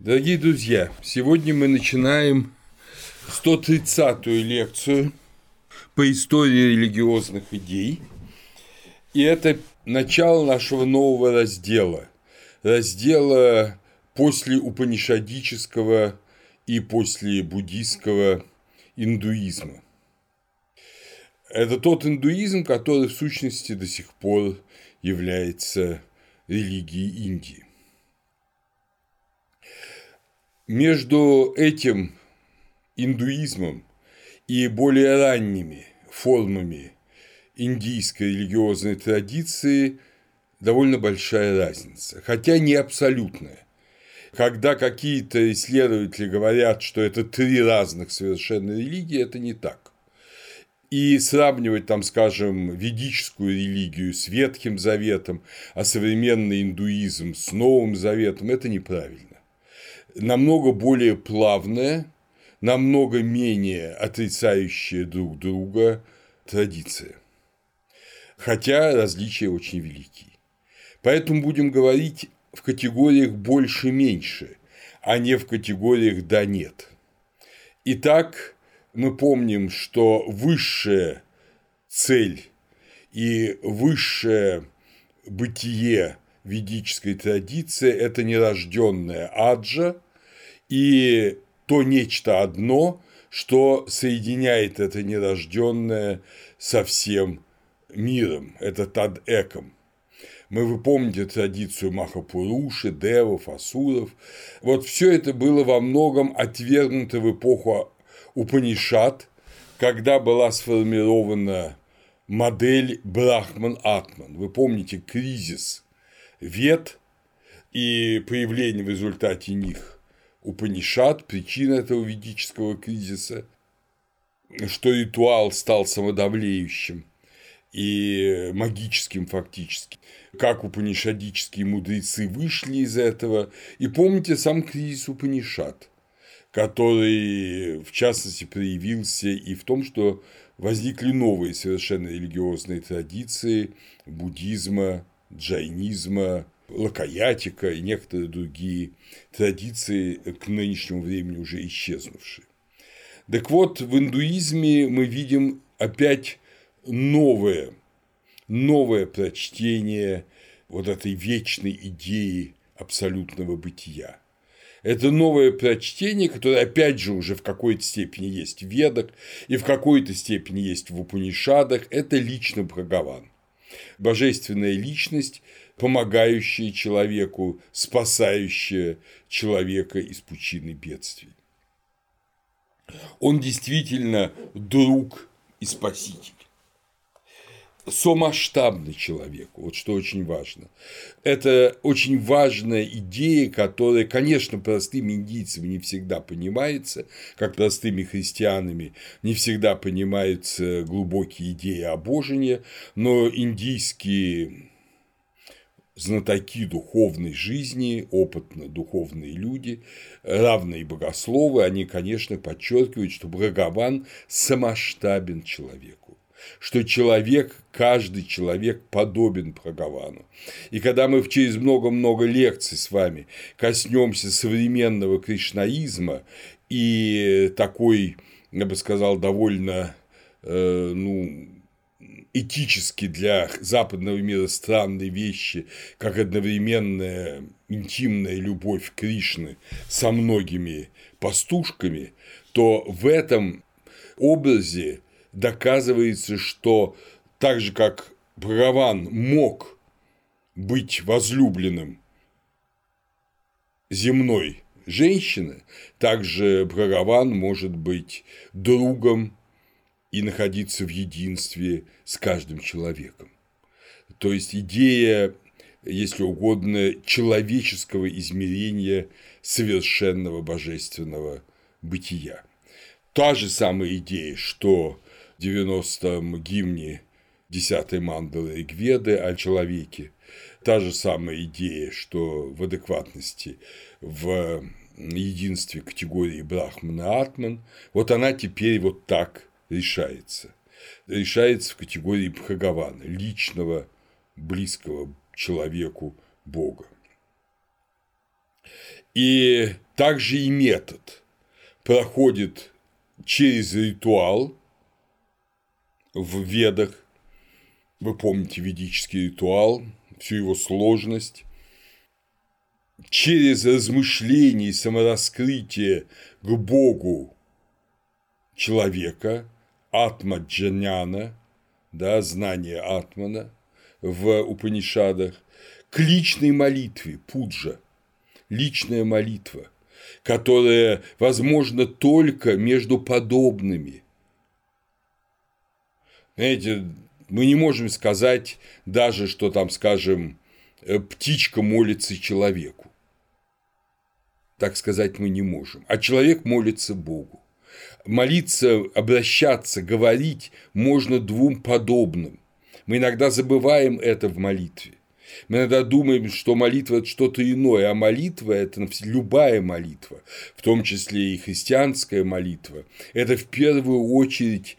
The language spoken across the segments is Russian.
Дорогие друзья, сегодня мы начинаем 130-ю лекцию по истории религиозных идей. И это начало нашего нового раздела. Раздела после упанишадического и после буддийского индуизма. Это тот индуизм, который в сущности до сих пор является религией Индии. Между этим индуизмом и более ранними формами индийской религиозной традиции довольно большая разница, хотя не абсолютная. Когда какие-то исследователи говорят, что это три разных совершенно религии, это не так. И сравнивать там, скажем, ведическую религию с Ветхим Заветом, а современный индуизм с Новым Заветом – это неправильно намного более плавная, намного менее отрицающая друг друга традиция. Хотя различия очень велики. Поэтому будем говорить в категориях больше-меньше, а не в категориях да-нет. Итак, мы помним, что высшая цель и высшее бытие ведической традиции – это нерожденная аджа и то нечто одно, что соединяет это нерожденное со всем миром, это тад-эком. Мы вы помните традицию Махапуруши, Девов, Асуров. Вот все это было во многом отвергнуто в эпоху Упанишат, когда была сформирована модель Брахман-Атман. Вы помните кризис вет и появление в результате них Упанишат, причина этого ведического кризиса, что ритуал стал самодавлеющим и магическим фактически, как упанишадические мудрецы вышли из этого, и помните сам кризис Упанишат, который, в частности, проявился и в том, что возникли новые совершенно религиозные традиции буддизма, джайнизма, лакаятика и некоторые другие традиции к нынешнему времени уже исчезнувшие. Так вот, в индуизме мы видим опять новое, новое прочтение вот этой вечной идеи абсолютного бытия. Это новое прочтение, которое опять же уже в какой-то степени есть в Ведах и в какой-то степени есть в Упанишадах, это лично Бхагаван божественная личность, помогающая человеку, спасающая человека из пучины бедствий. Он действительно друг и спаситель сомасштабный человек, вот что очень важно. Это очень важная идея, которая, конечно, простыми индийцами не всегда понимается, как простыми христианами не всегда понимаются глубокие идеи обожения, но индийские знатоки духовной жизни, опытно духовные люди, равные богословы, они, конечно, подчеркивают, что Бхагаван самоштабен человеку что человек, каждый человек подобен Бхагавану. И когда мы через много-много лекций с вами коснемся современного кришнаизма и такой, я бы сказал, довольно, э, ну, этически для западного мира странные вещи, как одновременная интимная любовь Кришны со многими пастушками, то в этом образе доказывается, что так же, как Браван мог быть возлюбленным земной женщины, также Браван может быть другом и находиться в единстве с каждым человеком. То есть идея, если угодно, человеческого измерения совершенного божественного бытия. Та же самая идея, что 90-м гимне 10-й мандалы Ригведы о человеке. Та же самая идея, что в адекватности, в единстве категории Брахмана Атман, вот она теперь вот так решается. Решается в категории Бхагавана, личного, близкого человеку Бога. И также и метод проходит через ритуал в ведах. Вы помните ведический ритуал, всю его сложность. Через размышление и самораскрытие к Богу человека, атмаджаняна, да, знание атмана в Упанишадах, к личной молитве, пуджа, личная молитва, которая возможна только между подобными. Знаете, мы не можем сказать даже, что там, скажем, э, птичка молится человеку. Так сказать мы не можем. А человек молится Богу. Молиться, обращаться, говорить можно двум подобным. Мы иногда забываем это в молитве. Мы иногда думаем, что молитва – это что-то иное, а молитва – это любая молитва, в том числе и христианская молитва. Это в первую очередь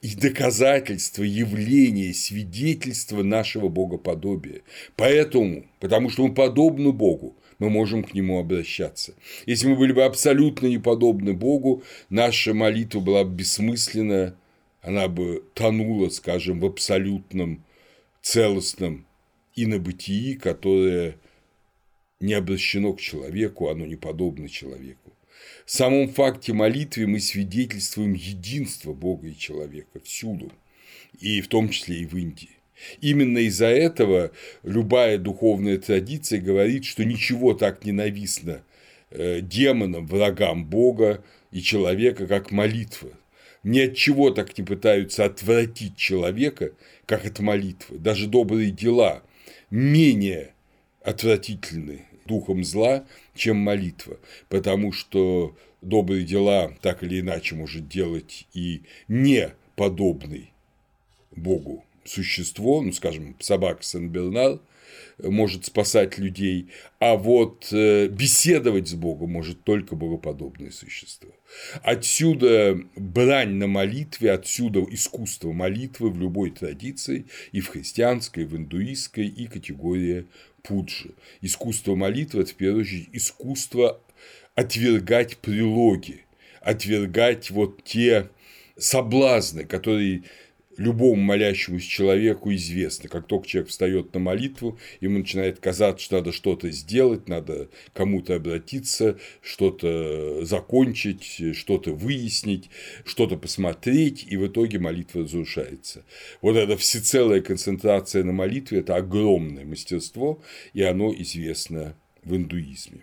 и доказательство, явление, свидетельство нашего богоподобия. Поэтому, потому что мы подобны Богу, мы можем к Нему обращаться. Если мы были бы абсолютно не подобны Богу, наша молитва была бы бессмысленна, она бы тонула, скажем, в абсолютном целостном инобытии, которое не обращено к человеку, оно не подобно человеку. В самом факте молитвы мы свидетельствуем единство Бога и человека всюду, и в том числе и в Индии. Именно из-за этого любая духовная традиция говорит, что ничего так ненавистно э, демонам, врагам Бога и человека, как молитва. Ни от чего так не пытаются отвратить человека, как от молитвы. Даже добрые дела менее отвратительны духом зла, чем молитва, потому что добрые дела так или иначе может делать и не подобный Богу существо, ну, скажем, собака Сен-Бернар, может спасать людей, а вот э, беседовать с Богом может только богоподобное существо. Отсюда брань на молитве, отсюда искусство молитвы в любой традиции, и в христианской, и в индуистской, и категория пуджи. Искусство молитвы – это, в первую очередь, искусство отвергать прилоги, отвергать вот те соблазны, которые любому молящемуся человеку известно. Как только человек встает на молитву, ему начинает казаться, что надо что-то сделать, надо кому-то обратиться, что-то закончить, что-то выяснить, что-то посмотреть, и в итоге молитва разрушается. Вот эта всецелая концентрация на молитве – это огромное мастерство, и оно известно в индуизме.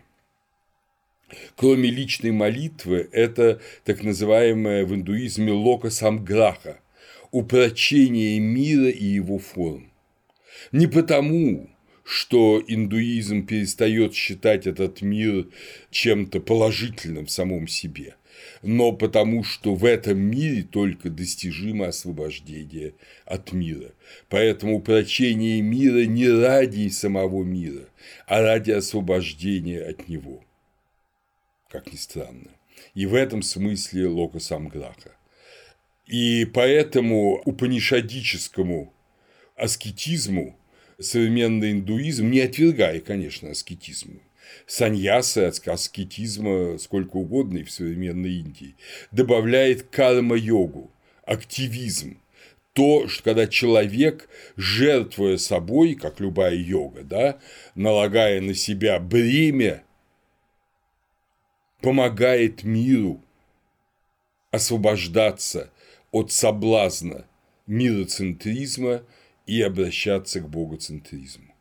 Кроме личной молитвы, это так называемое в индуизме лока самграха – упрочение мира и его форм. Не потому, что индуизм перестает считать этот мир чем-то положительным в самом себе, но потому, что в этом мире только достижимо освобождение от мира. Поэтому упрочение мира не ради самого мира, а ради освобождения от него. Как ни странно. И в этом смысле Лока Самграха. И поэтому упанишадическому аскетизму современный индуизм, не отвергая, конечно, аскетизму, саньясы от аскетизма сколько угодно и в современной Индии, добавляет карма-йогу, активизм, то, что когда человек, жертвуя собой, как любая йога, да, налагая на себя бремя, помогает миру освобождаться от соблазна мироцентризма и обращаться к богоцентризму.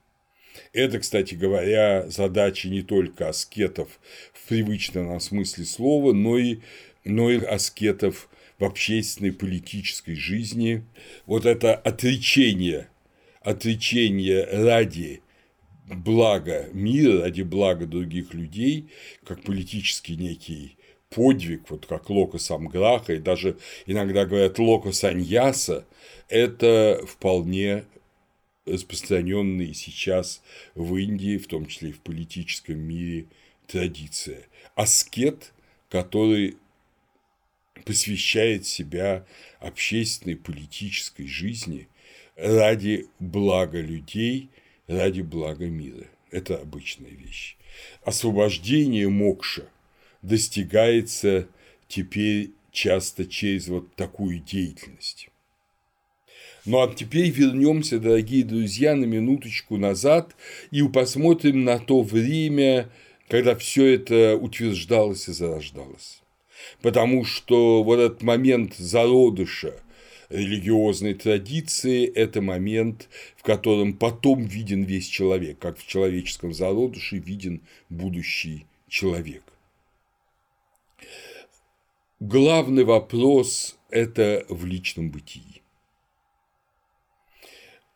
Это, кстати говоря, задача не только аскетов в привычном нам смысле слова, но и, но и аскетов в общественной политической жизни. Вот это отречение, отречение ради блага мира, ради блага других людей, как политический некий подвиг, вот как Лока Самграха, и даже иногда говорят Лока Саньяса, это вполне распространенные сейчас в Индии, в том числе и в политическом мире, традиция. Аскет, который посвящает себя общественной политической жизни ради блага людей, ради блага мира. Это обычная вещь. Освобождение мокша достигается теперь часто через вот такую деятельность. Ну а теперь вернемся, дорогие друзья, на минуточку назад и посмотрим на то время, когда все это утверждалось и зарождалось. Потому что вот этот момент зародыша религиозной традиции – это момент, в котором потом виден весь человек, как в человеческом зародыше виден будущий человек. Главный вопрос – это в личном бытии.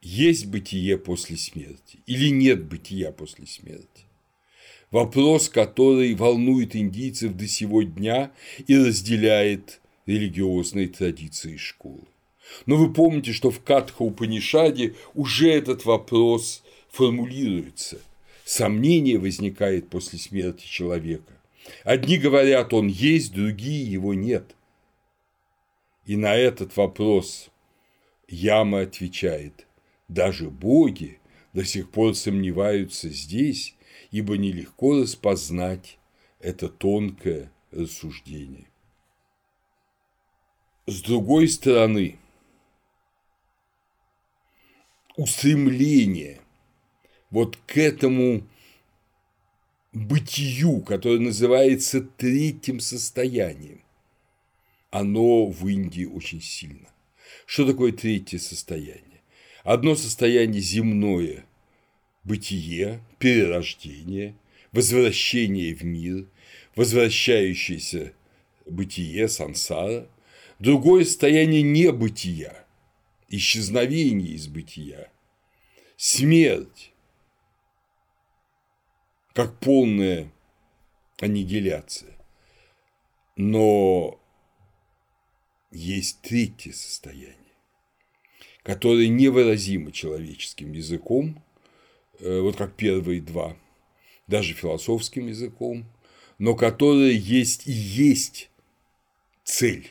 Есть бытие после смерти или нет бытия после смерти? Вопрос, который волнует индийцев до сего дня и разделяет религиозные традиции школы. Но вы помните, что в Катха Упанишаде уже этот вопрос формулируется. Сомнение возникает после смерти человека. Одни говорят, он есть, другие его нет. И на этот вопрос Яма отвечает, даже боги до сих пор сомневаются здесь, ибо нелегко распознать это тонкое рассуждение. С другой стороны, устремление вот к этому бытию, которое называется третьим состоянием, оно в Индии очень сильно. Что такое третье состояние? Одно состояние земное – бытие, перерождение, возвращение в мир, возвращающееся бытие, сансара. Другое состояние небытия, исчезновение из бытия, смерть, как полная аннигиляция. Но есть третье состояние, которое невыразимо человеческим языком, э, вот как первые два, даже философским языком, но которое есть и есть цель,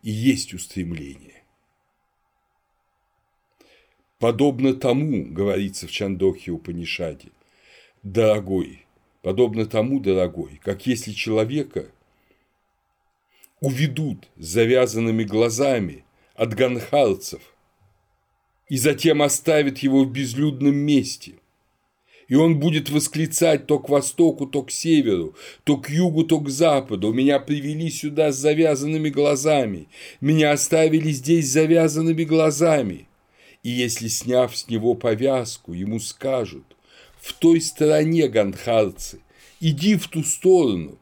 и есть устремление. Подобно тому, говорится в Чандохе Упанишаде, дорогой, подобно тому, дорогой, как если человека уведут с завязанными глазами от ганхарцев и затем оставят его в безлюдном месте – и он будет восклицать то к востоку, то к северу, то к югу, то к западу. Меня привели сюда с завязанными глазами, меня оставили здесь с завязанными глазами. И если, сняв с него повязку, ему скажут, в той стороне, гандхарцы, иди в ту сторону,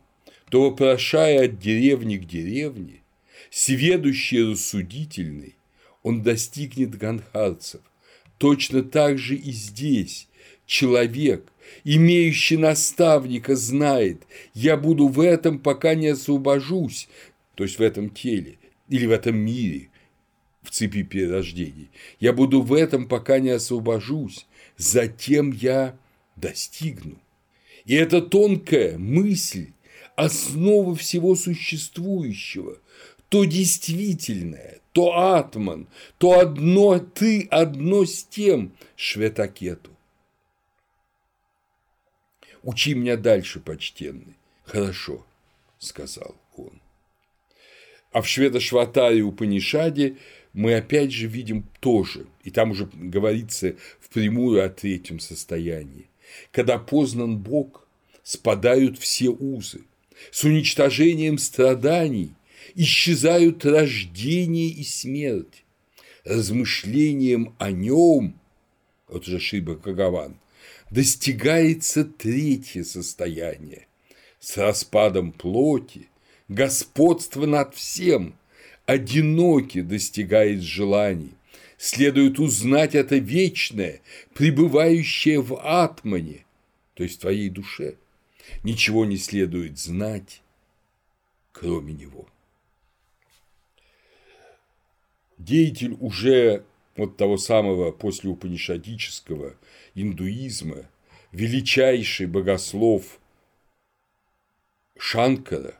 то, вопрошая от деревни к деревне, сведущий рассудительный, он достигнет гандхарцев. Точно так же и здесь человек, имеющий наставника, знает, я буду в этом, пока не освобожусь, то есть в этом теле или в этом мире, в цепи перерождений. Я буду в этом, пока не освобожусь, затем я достигну. И эта тонкая мысль – основа всего существующего, то действительное, то атман, то одно ты одно с тем шветакету. Учи меня дальше, почтенный. Хорошо, сказал он. А в Шведошватаре у Панишаде мы опять же видим тоже, и там уже говорится впрямую о третьем состоянии. Когда познан Бог, спадают все узы. С уничтожением страданий исчезают рождение и смерть. Размышлением о нем, вот уже Шиба Кагаван, достигается третье состояние с распадом плоти, господство над всем, одиноки достигает желаний, следует узнать это вечное, пребывающее в атмане, то есть в твоей душе. Ничего не следует знать, кроме него. Деятель уже вот того самого послеупанишадического индуизма, величайший богослов Шанкара,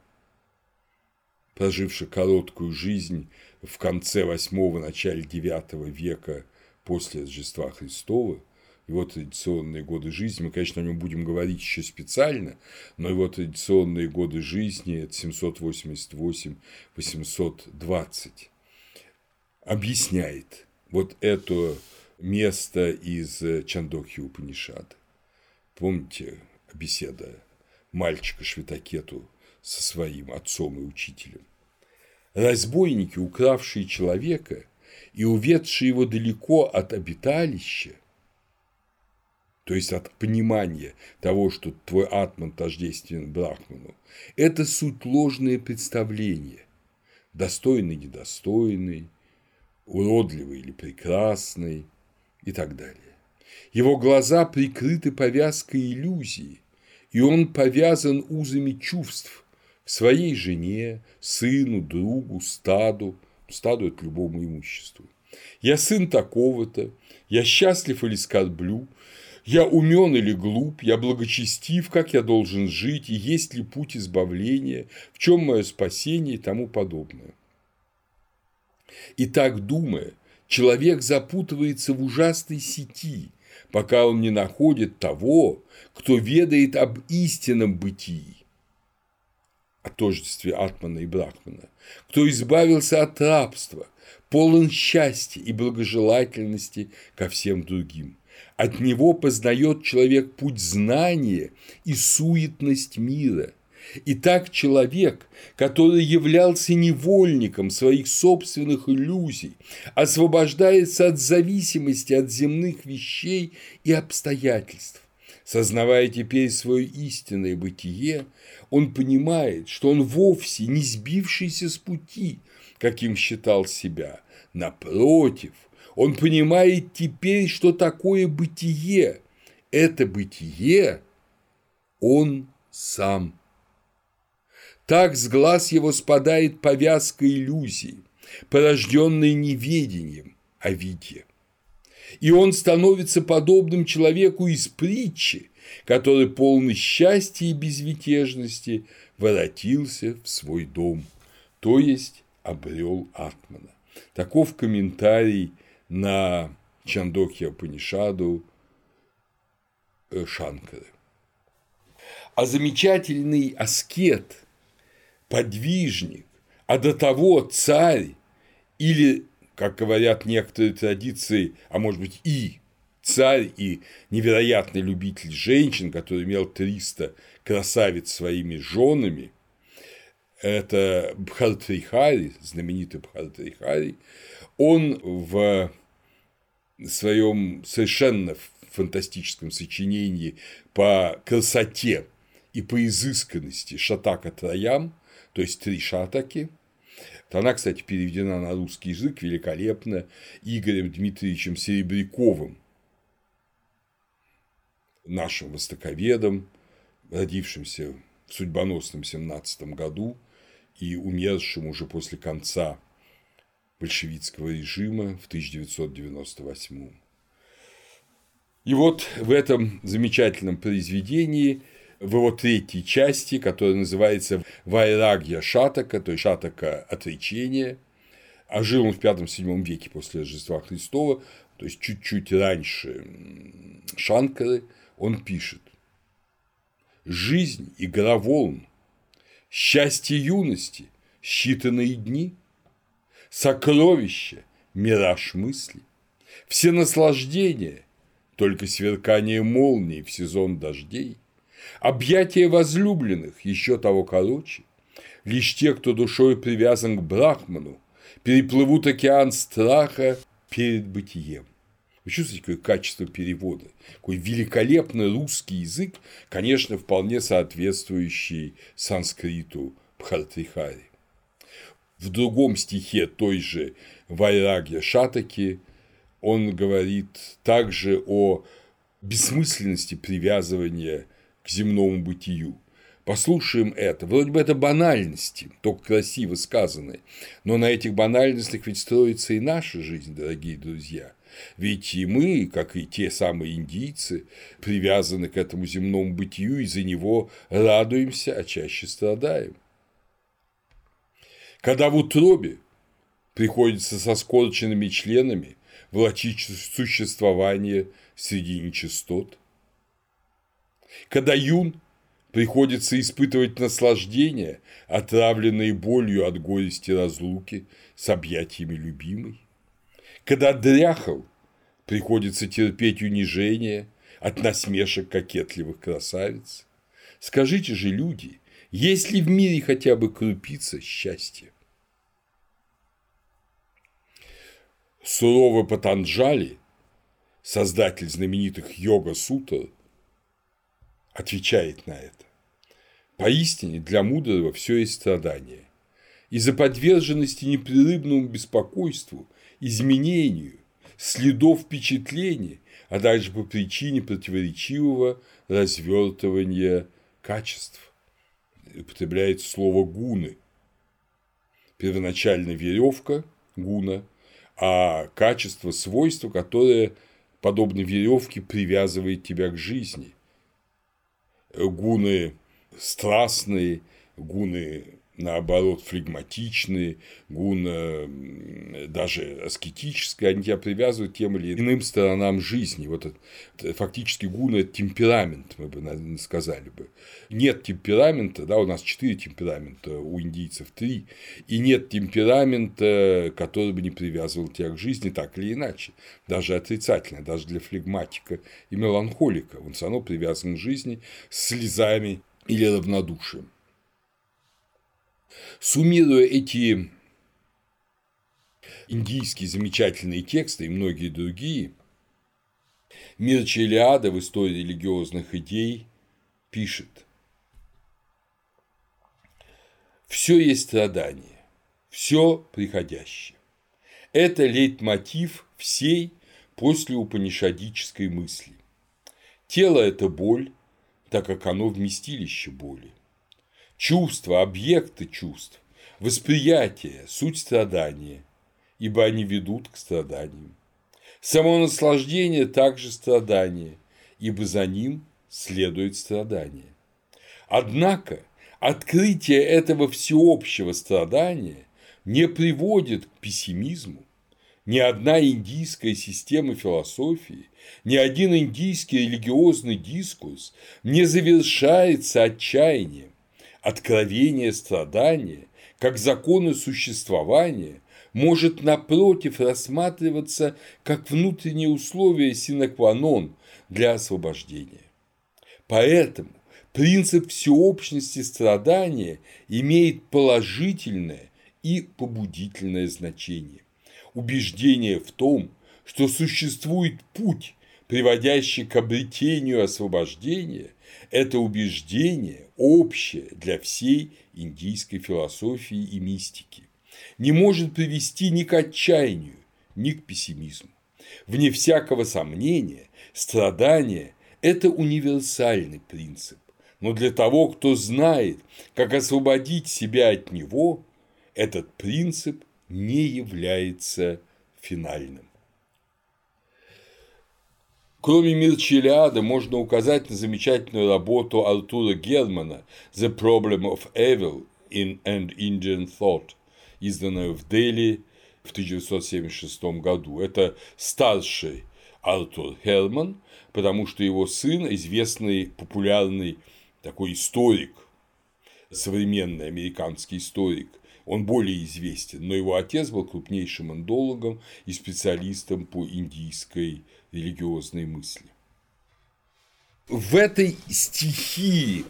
проживший короткую жизнь в конце восьмого начале девятого века после Рождества Христова, его традиционные годы жизни, мы, конечно, о нем будем говорить еще специально, но его традиционные годы жизни – это 788-820 объясняет вот это место из Чандохи Упанишада. Помните беседа мальчика Швитакету со своим отцом и учителем? Разбойники, укравшие человека и уведшие его далеко от обиталища, то есть от понимания того, что твой атман тождествен брахману, это суть ложное представление, достойный, недостойный, уродливый или прекрасный и так далее. Его глаза прикрыты повязкой иллюзии, и он повязан узами чувств своей жене, сыну, другу, стаду, стаду – это любому имуществу. Я сын такого-то, я счастлив или скорблю, я умен или глуп, я благочестив, как я должен жить, и есть ли путь избавления, в чем мое спасение и тому подобное. И так думая, человек запутывается в ужасной сети, пока он не находит того, кто ведает об истинном бытии, о тождестве Атмана и Брахмана, кто избавился от рабства, полон счастья и благожелательности ко всем другим. От него познает человек путь знания и суетность мира. И так человек, который являлся невольником своих собственных иллюзий, освобождается от зависимости от земных вещей и обстоятельств. Сознавая теперь свое истинное бытие, он понимает, что он вовсе не сбившийся с пути, каким считал себя. Напротив, он понимает теперь, что такое бытие. Это бытие он сам. Так с глаз его спадает повязка иллюзии, порожденной неведением о виде. И он становится подобным человеку из притчи, который полный счастья и безмятежности воротился в свой дом, то есть обрел Атмана. Таков комментарий на Чандокья Панишаду э, Шанкары. А замечательный аскет, подвижник, а до того царь или, как говорят некоторые традиции, а может быть и царь и невероятный любитель женщин, который имел 300 красавиц своими женами, это Бхартрихари, знаменитый Бхартрихари, он в своем совершенно фантастическом сочинении по красоте и по изысканности Шатака Троям, то есть три шатаки. Она, кстати, переведена на русский язык великолепно Игорем Дмитриевичем Серебряковым, нашим востоковедом, родившимся в судьбоносном 17 году и умершим уже после конца большевистского режима в 1998 И вот в этом замечательном произведении, в его третьей части, которая называется «Вайрагья Шатака», то есть «Шатака отречения», а жил он в V-VII веке после Рождества Христова, то есть чуть-чуть раньше Шанкары, он пишет. «Жизнь – игра волн, счастье юности – считанные дни – сокровище – мираж мысли, все наслаждения – только сверкание молнии в сезон дождей, объятия возлюбленных еще того короче, лишь те, кто душой привязан к Брахману, переплывут океан страха перед бытием. Вы чувствуете, какое качество перевода? Какой великолепный русский язык, конечно, вполне соответствующий санскриту Бхартрихари. В другом стихе той же Вайраги Шатаки он говорит также о бессмысленности привязывания к земному бытию. Послушаем это. Вроде бы это банальности, только красиво сказанные. Но на этих банальностях ведь строится и наша жизнь, дорогие друзья. Ведь и мы, как и те самые индийцы, привязаны к этому земному бытию, и за него радуемся, а чаще страдаем когда в утробе приходится со скорченными членами влачить существование среди нечистот. Когда юн приходится испытывать наслаждение, отравленное болью от горести разлуки с объятиями любимой. Когда дряхал, приходится терпеть унижение от насмешек кокетливых красавиц. Скажите же, люди, есть ли в мире хотя бы крупица счастья? Суровый Патанджали, создатель знаменитых йога-сутр, отвечает на это. Поистине для мудрого все есть страдание. Из-за подверженности непрерывному беспокойству, изменению, следов впечатлений, а также по причине противоречивого развертывания качеств. Употребляется слово гуны. Первоначально веревка гуна, а качество, свойство, которое, подобно веревке, привязывает тебя к жизни. Гуны страстные, гуны наоборот, флегматичные, гуна даже аскетические, они тебя привязывают к тем или иным сторонам жизни. Вот это, фактически гуна – это темперамент, мы бы сказали бы. Нет темперамента, да, у нас четыре темперамента, у индийцев три, и нет темперамента, который бы не привязывал тебя к жизни так или иначе, даже отрицательно, даже для флегматика и меланхолика. Он все равно привязан к жизни слезами или равнодушием. Суммируя эти индийские замечательные тексты и многие другие, Мирча Илиада в истории религиозных идей пишет «Все есть страдание, все приходящее. Это лейтмотив всей послеупанишадической мысли. Тело – это боль, так как оно вместилище боли. Чувства, объекты чувств, восприятие, суть страдания, ибо они ведут к страданиям. Само наслаждение также страдание, ибо за ним следует страдание. Однако открытие этого всеобщего страдания не приводит к пессимизму. Ни одна индийская система философии, ни один индийский религиозный дискурс не завершается отчаянием, Откровение страдания, как законы существования, может напротив рассматриваться как внутреннее условие синекванон для освобождения. Поэтому принцип всеобщности страдания имеет положительное и побудительное значение. Убеждение в том, что существует путь, приводящий к обретению освобождения, это убеждение общее для всей индийской философии и мистики, не может привести ни к отчаянию, ни к пессимизму. Вне всякого сомнения, страдание – это универсальный принцип, но для того, кто знает, как освободить себя от него, этот принцип не является финальным. Кроме Мирчелиада можно указать на замечательную работу Артура Германа «The Problem of Evil in and Indian Thought», изданную в Дели в 1976 году. Это старший Артур Херман, потому что его сын – известный популярный такой историк, современный американский историк, он более известен, но его отец был крупнейшим эндологом и специалистом по индийской религиозной мысли. В этой стихии,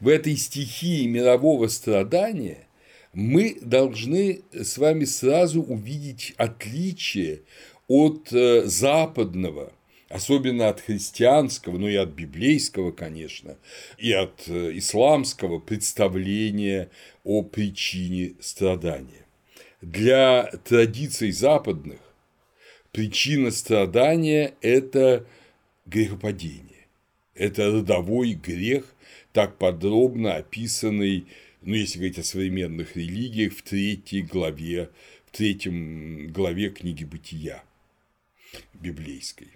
в этой стихии мирового страдания мы должны с вами сразу увидеть отличие от э, западного, особенно от христианского, ну и от библейского, конечно, и от э, исламского представления о причине страдания. Для традиций западных причина страдания – это грехопадение. Это родовой грех, так подробно описанный, ну, если говорить о современных религиях, в третьей главе, в третьем главе книги «Бытия» библейской.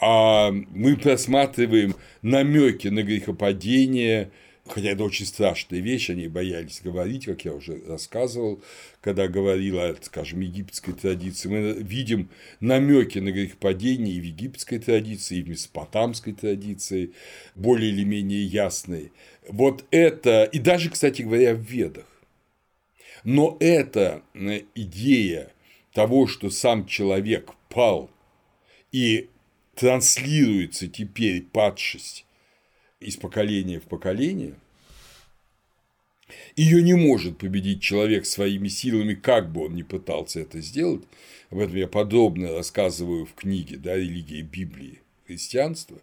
А мы просматриваем намеки на грехопадение хотя это очень страшная вещь, они боялись говорить, как я уже рассказывал, когда говорил о, скажем, египетской традиции, мы видим намеки на грехопадение и в египетской традиции, и в месопотамской традиции, более или менее ясные. Вот это, и даже, кстати говоря, в Ведах. Но эта э, идея того, что сам человек пал и транслируется теперь падшесть из поколения в поколение, ее не может победить человек своими силами, как бы он ни пытался это сделать. Об этом я подробно рассказываю в книге да, «Религия Библии. Христианство».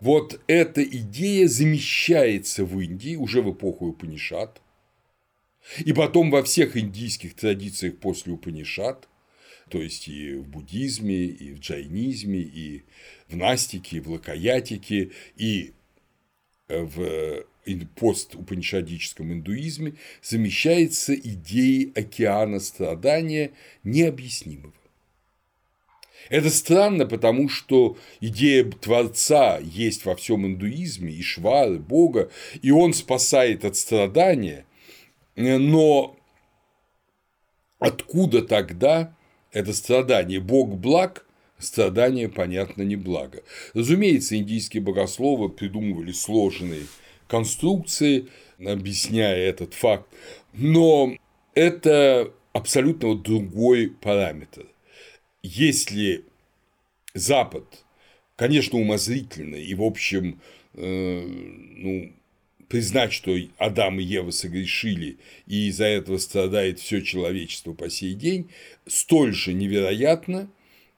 Вот эта идея замещается в Индии уже в эпоху Упанишат, и потом во всех индийских традициях после Упанишат, то есть и в буддизме, и в джайнизме, и в настике, и в лакаятике, и в поступанишадическом индуизме замещается идеей океана страдания необъяснимого. Это странно, потому что идея Творца есть во всем индуизме, и Швары, Бога, и он спасает от страдания, но откуда тогда это страдание? Бог благ, страдание, понятно, не благо. Разумеется, индийские богословы придумывали сложные конструкции, объясняя этот факт, но это абсолютно другой параметр. Если Запад, конечно, умозрительный и, в общем, э, ну, признать, что Адам и Ева согрешили, и из-за этого страдает все человечество по сей день, столь же невероятно,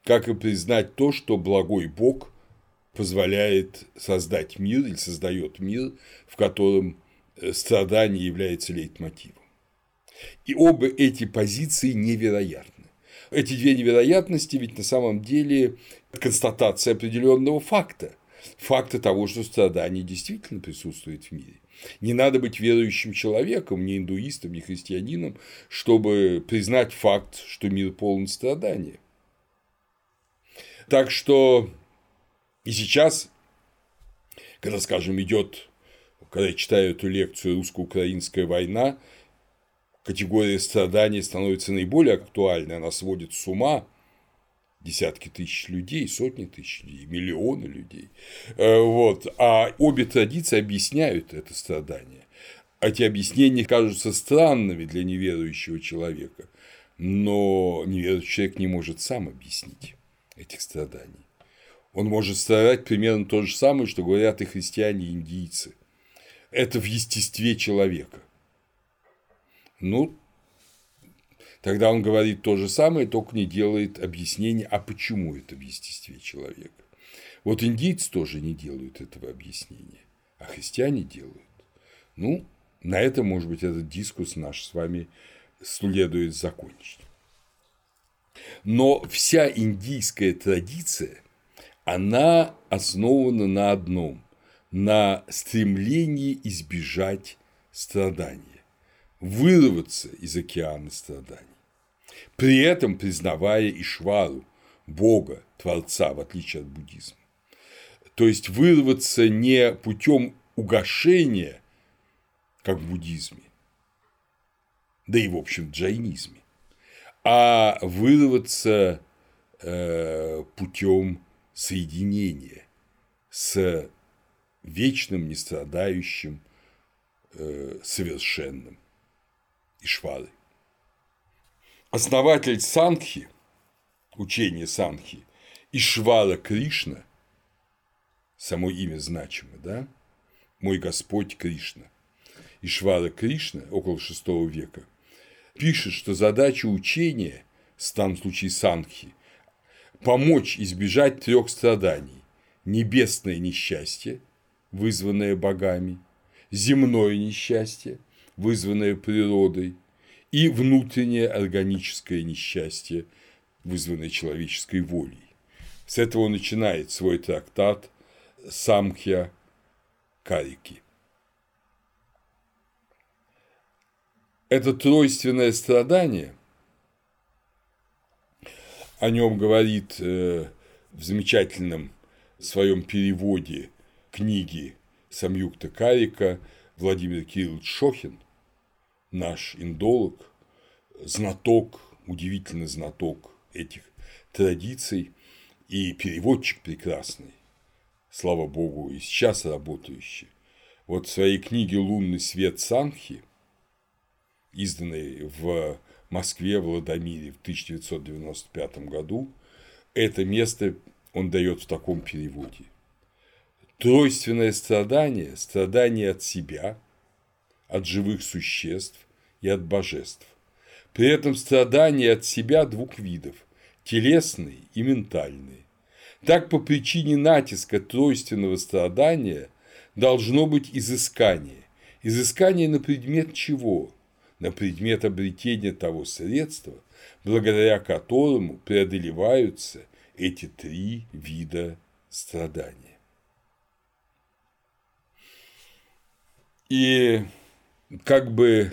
как и признать то, что благой Бог позволяет создать мир или создает мир, в котором э, страдание является лейтмотивом. И оба эти позиции невероятны. Эти две невероятности ведь на самом деле констатация определенного факта, факта того, что страдание действительно присутствует в мире. Не надо быть верующим человеком, ни индуистом, ни христианином, чтобы признать факт, что мир полон страдания. Так что и сейчас, когда, скажем, идет, когда я читаю эту лекцию «Русско-украинская война», категория страдания становится наиболее актуальной, она сводит с ума десятки тысяч людей, сотни тысяч людей, миллионы людей. Э, вот. А обе традиции объясняют это страдание. Эти объяснения кажутся странными для неверующего человека, но неверующий человек не может сам объяснить этих страданий. Он может страдать примерно то же самое, что говорят и христиане, и индийцы. Это в естестве человека. Ну, тогда он говорит то же самое, только не делает объяснения, а почему это в естестве человека. Вот индийцы тоже не делают этого объяснения, а христиане делают. Ну, на этом, может быть, этот дискус наш с вами следует закончить. Но вся индийская традиция, она основана на одном – на стремлении избежать страдания, вырваться из океана страданий, при этом признавая Ишвару, Бога, Творца, в отличие от буддизма. То есть вырваться не путем угошения, как в буддизме, да и в общем в джайнизме, а вырваться э, путем соединения с вечным, нестрадающим, э, совершенным Ишвары. Основатель Санхи, учения Санхи, Ишвара Кришна, само имя значимо, да? Мой Господь Кришна. Ишвара Кришна, около VI века, пишет, что задача учения, в данном случае Санхи, помочь избежать трех страданий – небесное несчастье, вызванное богами, земное несчастье, вызванное природой, и внутреннее органическое несчастье, вызванное человеческой волей. С этого начинает свой трактат Самхья Карики. Это тройственное страдание, о нем говорит э, в замечательном своем переводе книги Самюкта Карика Владимир Кириллович Шохин, наш индолог, знаток, удивительный знаток этих традиций и переводчик прекрасный, слава богу, и сейчас работающий. Вот в своей книге «Лунный свет Санхи», изданной в Москве, в Ладомире в 1995 году, это место он дает в таком переводе. Тройственное страдание – страдание от себя, от живых существ и от божеств. При этом страдания от себя двух видов – телесные и ментальные. Так по причине натиска тройственного страдания должно быть изыскание. Изыскание на предмет чего? На предмет обретения того средства, благодаря которому преодолеваются эти три вида страдания. И как бы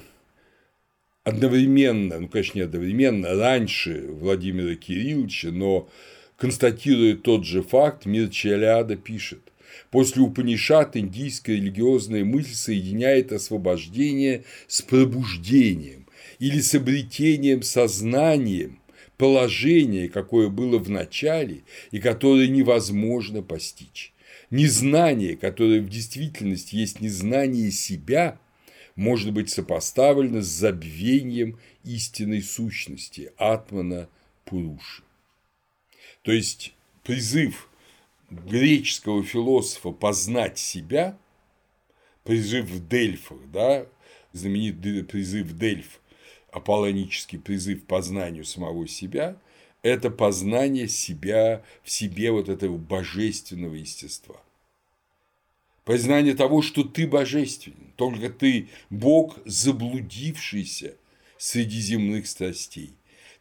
одновременно, ну, конечно, не одновременно, раньше Владимира Кирилловича, но констатируя тот же факт, Мирчаляда пишет, После Упанишат индийская религиозная мысль соединяет освобождение с пробуждением или с обретением сознанием положения, какое было в начале и которое невозможно постичь. Незнание, которое в действительности есть незнание себя, может быть сопоставлено с забвением истинной сущности Атмана Пуруши. То есть призыв греческого философа познать себя, призыв в Дельфах, да, знаменитый призыв Дельф, аполлонический призыв познанию самого себя – это познание себя в себе вот этого божественного естества. Познание того, что ты божественен, только ты Бог, заблудившийся среди земных страстей.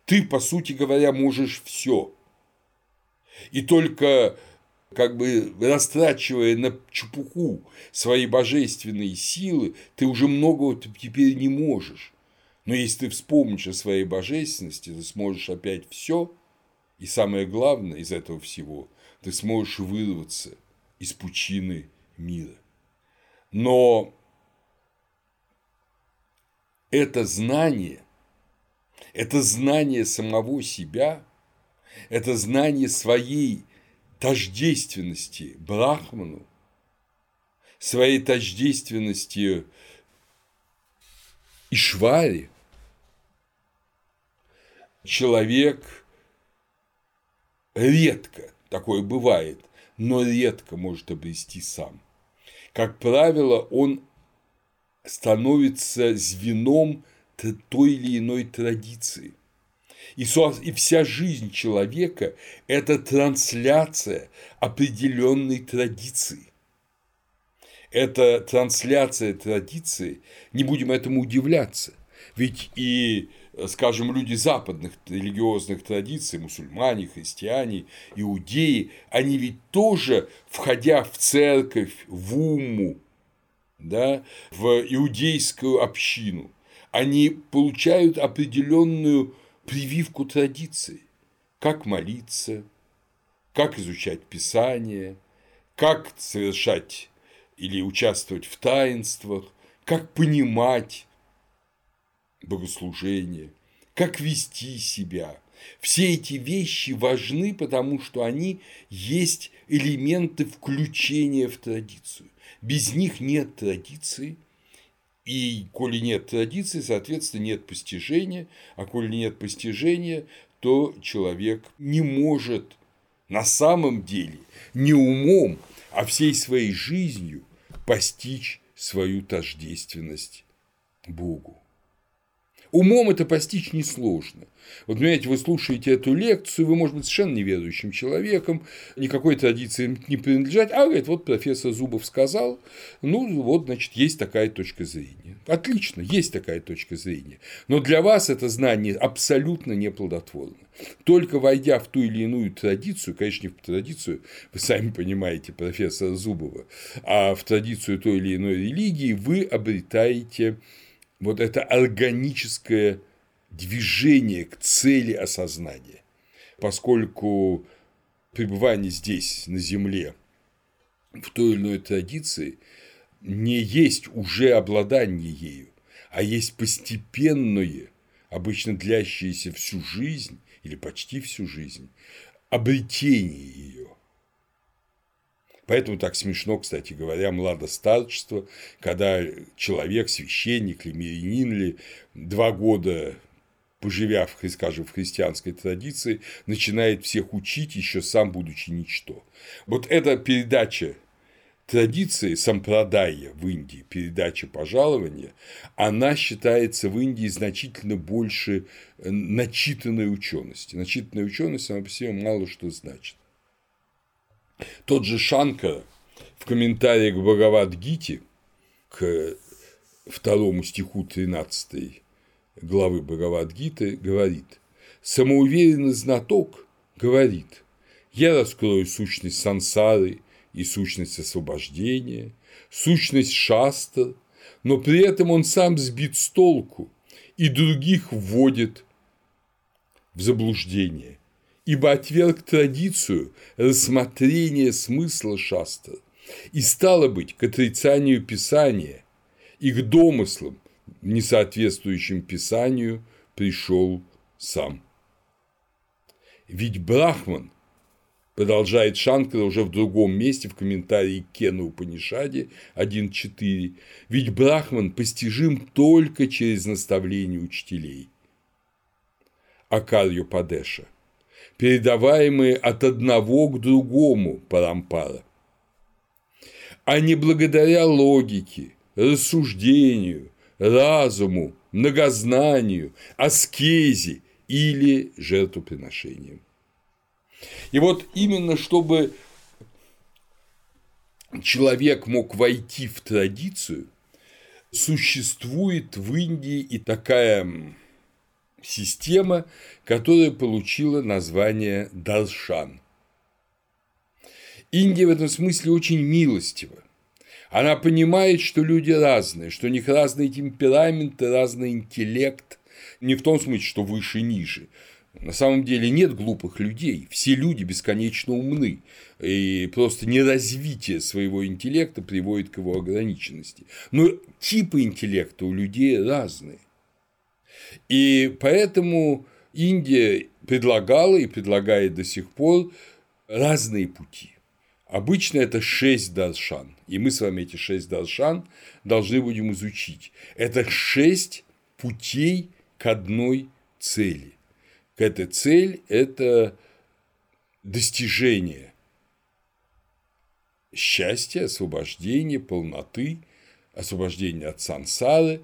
Ты, по сути говоря, можешь все. И только как бы растрачивая на чепуху свои божественные силы, ты уже многого теперь не можешь. Но если ты вспомнишь о своей божественности, ты сможешь опять все, и самое главное из этого всего, ты сможешь вырваться из пучины мира. Но это знание, это знание самого себя, это знание своей тождественности Брахману, своей тождественности Ишваре, человек редко, такое бывает, но редко может обрести сам. Как правило, он становится звеном той или иной традиции. И вся жизнь человека – это трансляция определенной традиции. Это трансляция традиции, не будем этому удивляться, ведь и скажем, люди западных религиозных традиций, мусульмане, христиане, иудеи, они ведь тоже, входя в церковь, в уму, да, в иудейскую общину, они получают определенную прививку традиции, как молиться, как изучать Писание, как совершать или участвовать в таинствах, как понимать богослужение, как вести себя. Все эти вещи важны, потому что они есть элементы включения в традицию. Без них нет традиции, и коли нет традиции, соответственно, нет постижения, а коли нет постижения, то человек не может на самом деле не умом, а всей своей жизнью постичь свою тождественность Богу. Умом это постичь несложно. Вот, понимаете, вы слушаете эту лекцию, вы, может быть, совершенно неверующим человеком, никакой традиции не принадлежать, а говорит, вот профессор Зубов сказал, ну, вот, значит, есть такая точка зрения. Отлично, есть такая точка зрения. Но для вас это знание абсолютно неплодотворно. Только войдя в ту или иную традицию, конечно, не в традицию, вы сами понимаете, профессора Зубова, а в традицию той или иной религии, вы обретаете вот это органическое движение к цели осознания. Поскольку пребывание здесь, на Земле, в той или иной традиции не есть уже обладание ею, а есть постепенное, обычно длящееся всю жизнь или почти всю жизнь, обретение ее. Поэтому так смешно, кстати говоря, младостарчество, когда человек, священник или мирянин ли, два года поживя, в, скажем, в христианской традиции, начинает всех учить, еще сам будучи ничто. Вот эта передача традиции сампрадая в Индии, передача пожалования, она считается в Индии значительно больше э, начитанной учености. Начитанная ученость сама по себе мало что значит. Тот же Шанкара в комментарии к Бхагавад-гите, к второму стиху 13 главы Бхагавад-гиты говорит, самоуверенный знаток говорит, я раскрою сущность сансары и сущность освобождения, сущность шастр, но при этом он сам сбит с толку и других вводит в заблуждение, ибо отверг традицию рассмотрения смысла шастр и стало быть к отрицанию Писания и к домыслам, несоответствующим Писанию пришел сам. Ведь Брахман, продолжает Шанкара уже в другом месте в комментарии к Кену Упанишаде 1.4, ведь Брахман постижим только через наставление учителей. Акарью Падеша, передаваемые от одного к другому Парампара, а не благодаря логике, рассуждению, разуму, многознанию, аскезе или жертвоприношением. И вот именно чтобы человек мог войти в традицию, существует в Индии и такая система, которая получила название Даршан. Индия в этом смысле очень милостива. Она понимает, что люди разные, что у них разные темпераменты, разный интеллект. Не в том смысле, что выше и ниже. На самом деле нет глупых людей, все люди бесконечно умны, и просто неразвитие своего интеллекта приводит к его ограниченности. Но типы интеллекта у людей разные. И поэтому Индия предлагала и предлагает до сих пор разные пути. Обычно это шесть даршан, и мы с вами эти шесть даршан должны будем изучить. Это шесть путей к одной цели. Эта цель – это достижение счастья, освобождения, полноты, освобождения от сансары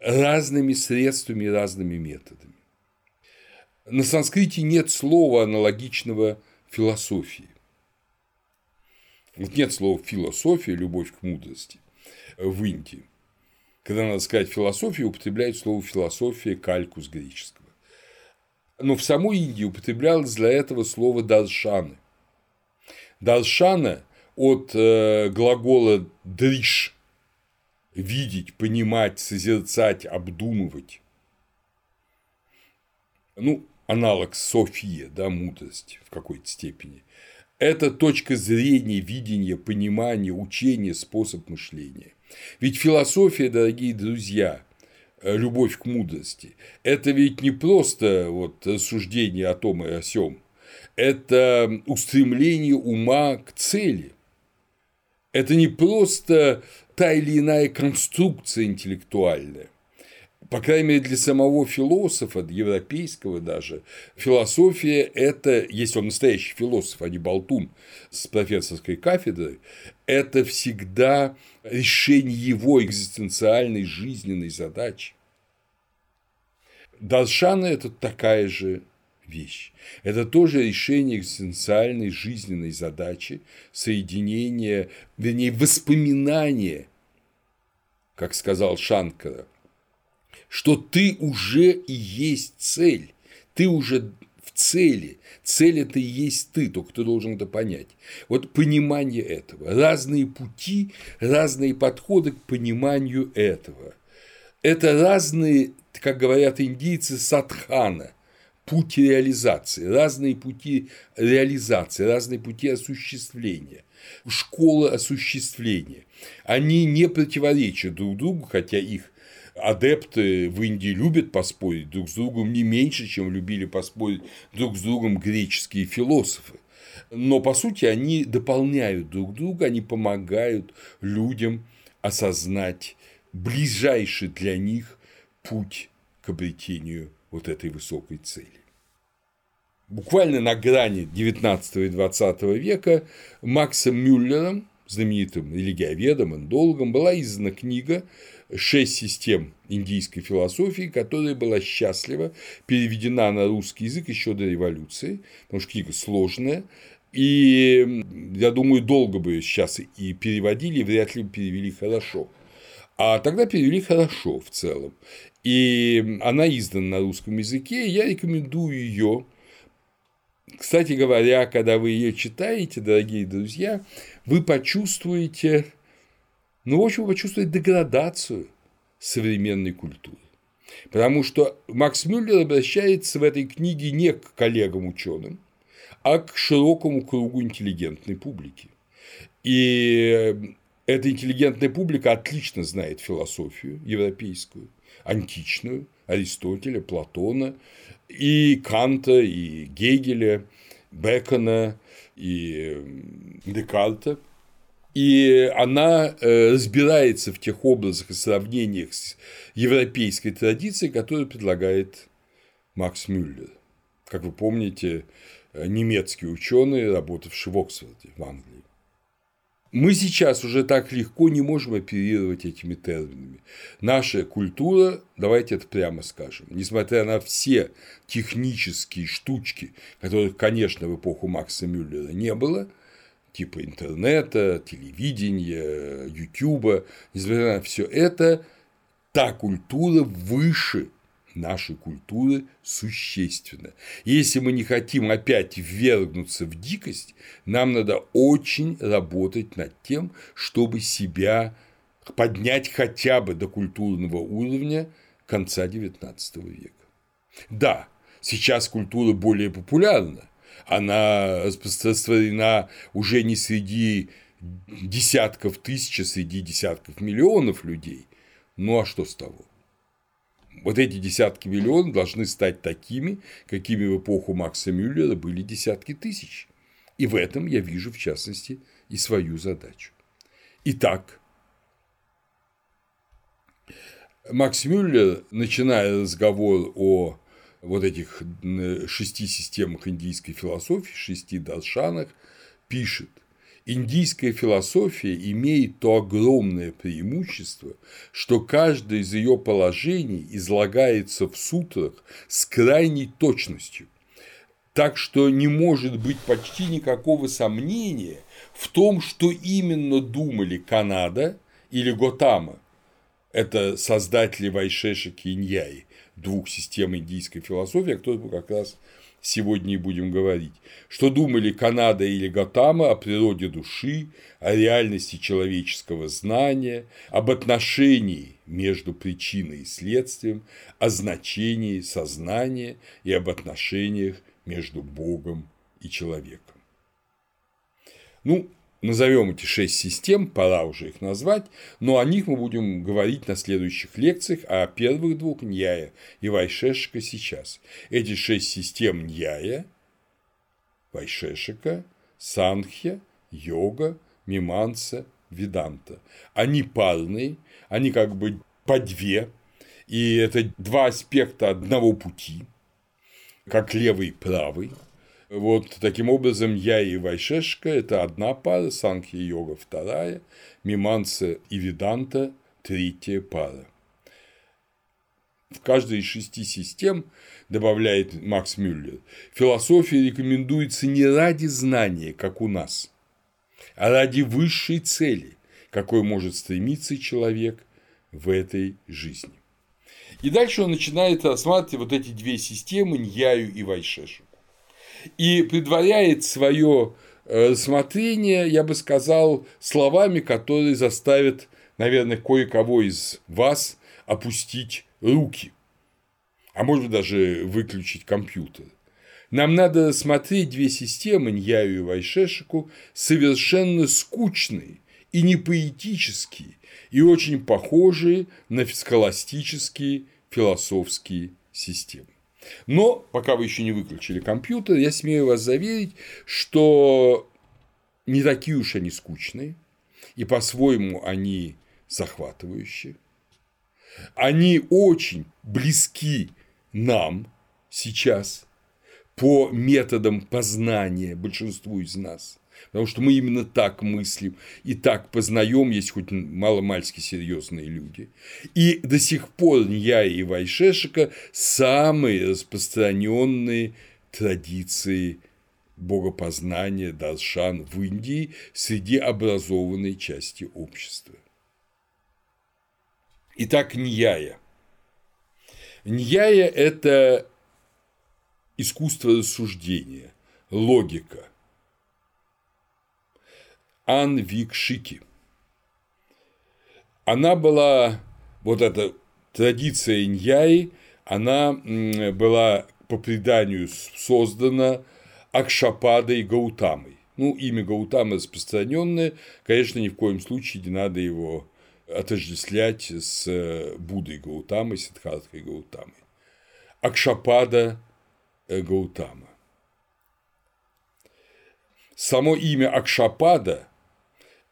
разными средствами разными методами. На санскрите нет слова аналогичного философии. Вот нет слова философия, любовь к мудрости в Индии. Когда надо сказать философия, употребляют слово философия кальку с греческого. Но в самой Индии употреблялось для этого слово даршаны. Даршана от э, глагола дриш – видеть, понимать, созерцать, обдумывать. Ну, аналог София, да, мудрость в какой-то степени. Это точка зрения, видения, понимания, учения, способ мышления. Ведь философия, дорогие друзья, э, любовь к мудрости, это ведь не просто вот рассуждение о том и о сём, это устремление ума к цели. Это не просто та или иная конструкция интеллектуальная по крайней мере, для самого философа, европейского даже, философия – это, если он настоящий философ, а не болтун с профессорской кафедры, это всегда решение его экзистенциальной жизненной задачи. Даршана – это такая же вещь. Это тоже решение экзистенциальной жизненной задачи, соединение, вернее, воспоминания, как сказал Шанкара, что ты уже и есть цель, ты уже в цели, цель это и есть ты, только ты должен это понять. Вот понимание этого, разные пути, разные подходы к пониманию этого. Это разные, как говорят индийцы, садхана, путь реализации, разные пути реализации, разные пути осуществления, школы осуществления. Они не противоречат друг другу, хотя их адепты в Индии любят поспорить друг с другом не меньше, чем любили поспорить друг с другом греческие философы. Но, по сути, они дополняют друг друга, они помогают людям осознать ближайший для них путь к обретению вот этой высокой цели. Буквально на грани 19 и 20 века Максом Мюллером, знаменитым религиоведом, индологом, была издана книга «Шесть систем индийской философии», которая была счастливо переведена на русский язык еще до революции, потому что книга сложная, и я думаю, долго бы сейчас и переводили, и вряд ли перевели хорошо. А тогда перевели хорошо в целом. И она издана на русском языке, и я рекомендую ее. Кстати говоря, когда вы ее читаете, дорогие друзья, вы почувствуете, ну, в общем, вы почувствуете деградацию современной культуры. Потому что Макс Мюллер обращается в этой книге не к коллегам-ученым, а к широкому кругу интеллигентной публики. И эта интеллигентная публика отлично знает философию европейскую, античную, Аристотеля, Платона, и Канта, и Гегеля, Бекона, и Декарта. И она э, разбирается в тех образах и сравнениях с европейской традицией, которую предлагает Макс Мюллер. Как вы помните, немецкий ученый, работавший в Оксфорде, в Англии. Мы сейчас уже так легко не можем оперировать этими терминами. Наша культура, давайте это прямо скажем, несмотря на все технические штучки, которых, конечно, в эпоху Макса Мюллера не было, типа интернета, телевидения, ютуба, несмотря на все это, та культура выше нашей культуры существенно. Если мы не хотим опять ввергнуться в дикость, нам надо очень работать над тем, чтобы себя поднять хотя бы до культурного уровня конца XIX века. Да, сейчас культура более популярна, она распространена уже не среди десятков тысяч, а среди десятков миллионов людей. Ну а что с того? Вот эти десятки миллионов должны стать такими, какими в эпоху Макса Мюллера были десятки тысяч. И в этом я вижу, в частности, и свою задачу. Итак, Макс Мюллер, начиная разговор о вот этих шести системах индийской философии, шести даршанах, пишет – Индийская философия имеет то огромное преимущество, что каждое из ее положений излагается в сутрах с крайней точностью, так что не может быть почти никакого сомнения в том, что именно думали Канада или Готама, это создатели Вайшешики и Ньяи, двух систем индийской философии, о которых мы как раз сегодня и будем говорить, что думали Канада или Гатама о природе души, о реальности человеческого знания, об отношении между причиной и следствием, о значении сознания и об отношениях между Богом и человеком. Ну, назовем эти шесть систем, пора уже их назвать, но о них мы будем говорить на следующих лекциях, а о первых двух Ньяя и Вайшешика сейчас. Эти шесть систем Ньяя, Вайшешика, Санхья, Йога, Миманса, Веданта. Они парные, они как бы по две, и это два аспекта одного пути, как левый и правый – вот таким образом я и Вайшешка – это одна пара, Санхи-йога – вторая, Миманса и Веданта – третья пара. В каждой из шести систем, добавляет Макс Мюллер, философия рекомендуется не ради знания, как у нас, а ради высшей цели, какой может стремиться человек в этой жизни. И дальше он начинает рассматривать вот эти две системы, Ньяю и Вайшешу и предваряет свое э, рассмотрение, я бы сказал, словами, которые заставят, наверное, кое-кого из вас опустить руки. а может даже выключить компьютер. Нам надо смотреть две системы, Ньяю и Вайшешику, совершенно скучные и не поэтические, и очень похожие на схоластические философские системы. Но пока вы еще не выключили компьютер, я смею вас заверить, что не такие уж они скучные, и по-своему они захватывающие. Они очень близки нам сейчас по методам познания большинству из нас. Потому что мы именно так мыслим и так познаем, есть хоть маломальски серьезные люди. И до сих пор я и Вайшешика самые распространенные традиции богопознания Даршан в Индии среди образованной части общества. Итак, Ньяя. Ньяя – это искусство рассуждения, логика – Анвикшики. Она была, вот эта традиция иньяи, она была по преданию создана Акшападой Гаутамой. Ну, имя Гаутама распространенное, конечно, ни в коем случае не надо его отождествлять с Буддой Гаутамой, Сиддхартой Гаутамой. Акшапада Гаутама. Само имя Акшапада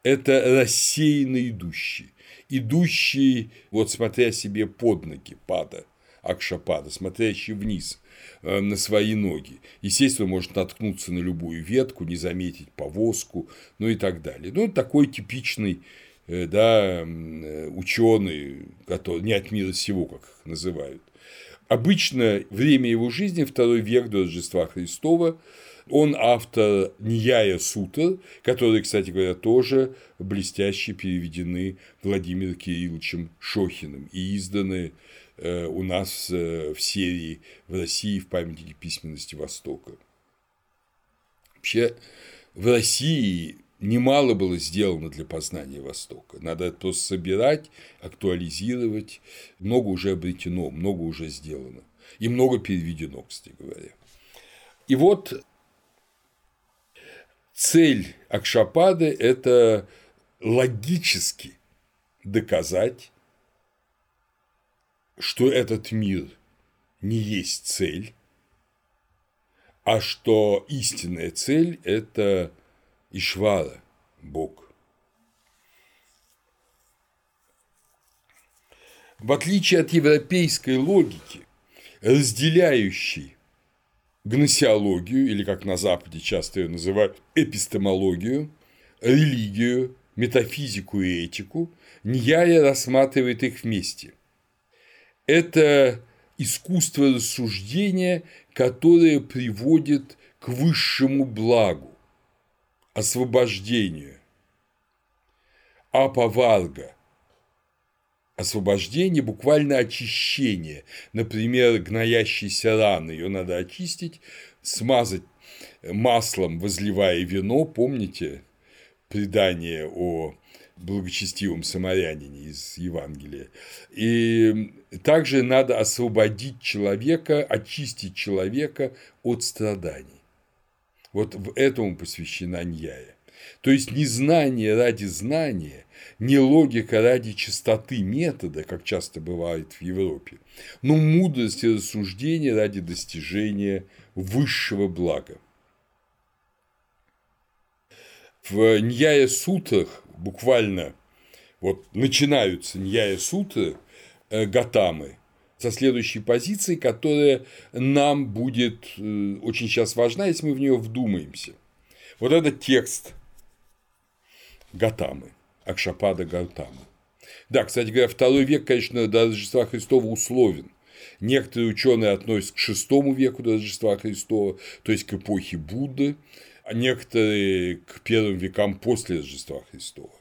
это рассеянно идущий, идущий, вот смотря себе под ноги, пада, акшапада, смотрящий вниз э, на свои ноги. Естественно, может наткнуться на любую ветку, не заметить повозку, ну и так далее. Ну, такой типичный э, да, ученый, который не от мира сего, как их называют. Обычно время его жизни, второй век до Рождества Христова, он автор Нияя Сутр, которые, кстати говоря, тоже блестяще переведены Владимиром Кирилловичем Шохиным и изданы э, у нас э, в серии в России в памятнике письменности Востока. Вообще, в России немало было сделано для познания Востока. Надо это просто собирать, актуализировать. Много уже обретено, много уже сделано. И много переведено, кстати говоря. И вот цель Акшапады – это логически доказать, что этот мир не есть цель, а что истинная цель – это Ишвара, Бог. В отличие от европейской логики, разделяющей гносеологию, или как на Западе часто ее называют, эпистемологию, религию, метафизику и этику, Ньяя рассматривает их вместе. Это искусство рассуждения, которое приводит к высшему благу, освобождению, аповарга, освобождение, буквально очищение. Например, гноящейся раны, ее надо очистить, смазать маслом, возливая вино, помните предание о благочестивом самарянине из Евангелия. И также надо освободить человека, очистить человека от страданий. Вот в этому посвящена Ньяя. То есть не знание ради знания, не логика ради чистоты метода, как часто бывает в Европе, но мудрость и рассуждение ради достижения высшего блага. В Ньяя сутрах буквально вот начинаются Ньяя сутры э, Гатамы со следующей позиции, которая нам будет э, очень сейчас важна, если мы в нее вдумаемся. Вот этот текст Гатамы. Акшапада Гартама. Да, кстати говоря, второй век, конечно, до Рождества Христова условен. Некоторые ученые относятся к шестому веку до Рождества Христова, то есть к эпохе Будды, а некоторые к первым векам после Рождества Христова.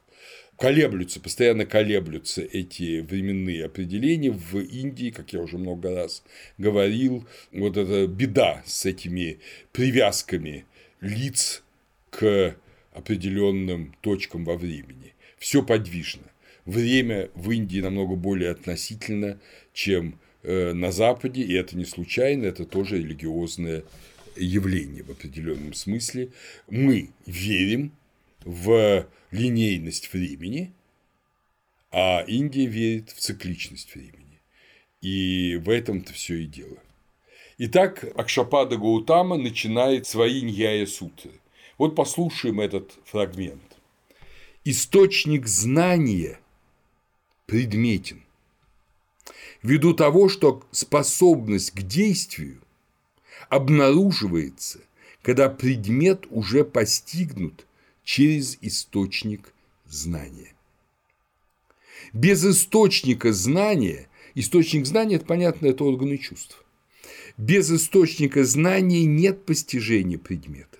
Колеблются, постоянно колеблются эти временные определения. В Индии, как я уже много раз говорил, вот эта беда с этими привязками лиц к определенным точкам во времени все подвижно. Время в Индии намного более относительно, чем э, на Западе, и это не случайно, это тоже религиозное явление в определенном смысле. Мы верим в линейность времени, а Индия верит в цикличность времени. И в этом-то все и дело. Итак, Акшапада Гаутама начинает свои Ньяя сутры. Вот послушаем этот фрагмент. Источник знания предметен. Ввиду того, что способность к действию обнаруживается, когда предмет уже постигнут через источник знания. Без источника знания, источник знания – это понятно, это органы чувств. Без источника знания нет постижения предмета.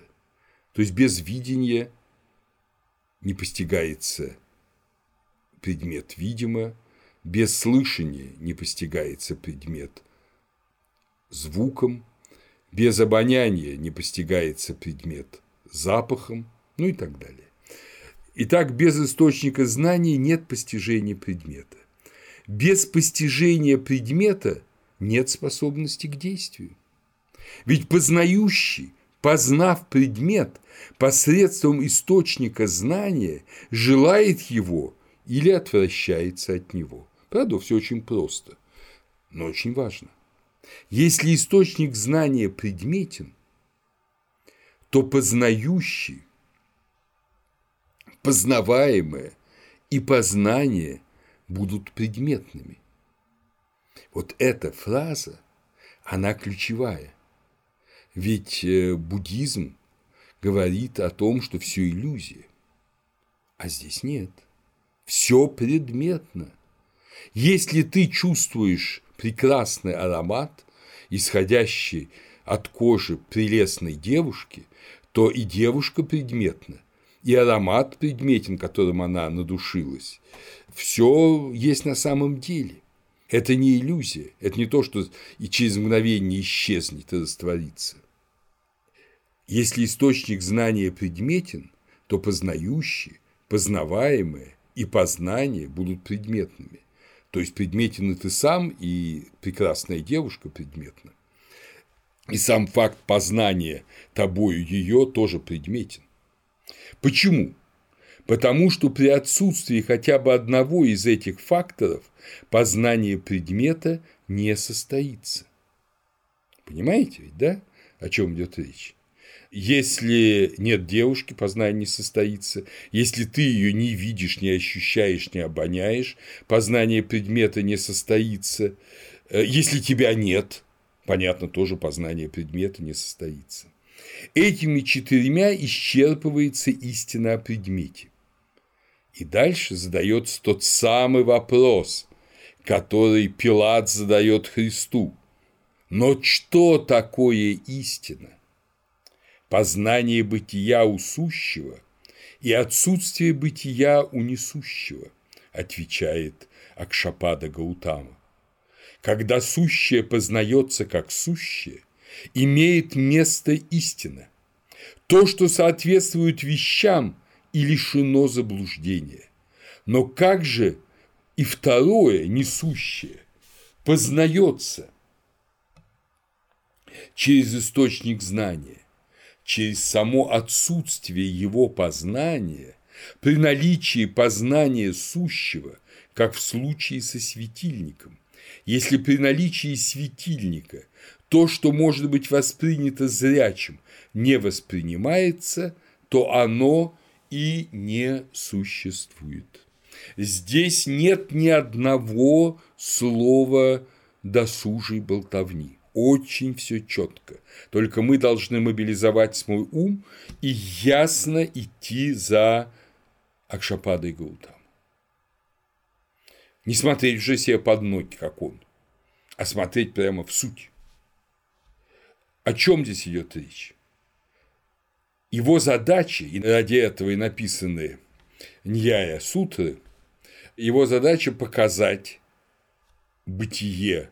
То есть без видения не постигается предмет видимо, без слышания не постигается предмет звуком, без обоняния не постигается предмет запахом, ну и так далее. Итак, без источника знаний нет постижения предмета. Без постижения предмета нет способности к действию. Ведь познающий, познав предмет посредством источника знания, желает его или отвращается от него. Правда, все очень просто, но очень важно. Если источник знания предметен, то познающий, познаваемое и познание будут предметными. Вот эта фраза, она ключевая. Ведь э, буддизм говорит о том, что все иллюзия. А здесь нет. Все предметно. Если ты чувствуешь прекрасный аромат, исходящий от кожи прелестной девушки, то и девушка предметна, и аромат предметен, которым она надушилась. Все есть на самом деле. Это не иллюзия, это не то, что и через мгновение исчезнет и растворится. Если источник знания предметен, то познающие, познаваемое и познание будут предметными. То есть предметен и ты сам, и прекрасная девушка предметна. И сам факт познания тобою ее тоже предметен. Почему? Потому что при отсутствии хотя бы одного из этих факторов познание предмета не состоится. Понимаете ведь, да, о чем идет речь? Если нет девушки, познание не состоится. Если ты ее не видишь, не ощущаешь, не обоняешь, познание предмета не состоится. Э, если тебя нет, понятно, тоже познание предмета не состоится. Этими четырьмя исчерпывается истина о предмете. И дальше задается тот самый вопрос, который Пилат задает Христу. Но что такое истина? Познание бытия у сущего и отсутствие бытия у несущего, отвечает Акшапада Гаутама. Когда сущее познается как сущее, имеет место истина. То, что соответствует вещам и лишено заблуждения. Но как же и второе, несущее, познается через источник знания, через само отсутствие его познания, при наличии познания сущего, как в случае со светильником. Если при наличии светильника то, что может быть воспринято зрячим, не воспринимается, то оно и не существует. Здесь нет ни одного слова досужей болтовни. Очень все четко. Только мы должны мобилизовать свой ум и ясно идти за Акшападой Гаутам. Не смотреть уже себе под ноги, как он, а смотреть прямо в суть. О чем здесь идет речь? Его задачи, и ради этого и написаны Ньяя Сутры, его задача показать бытие,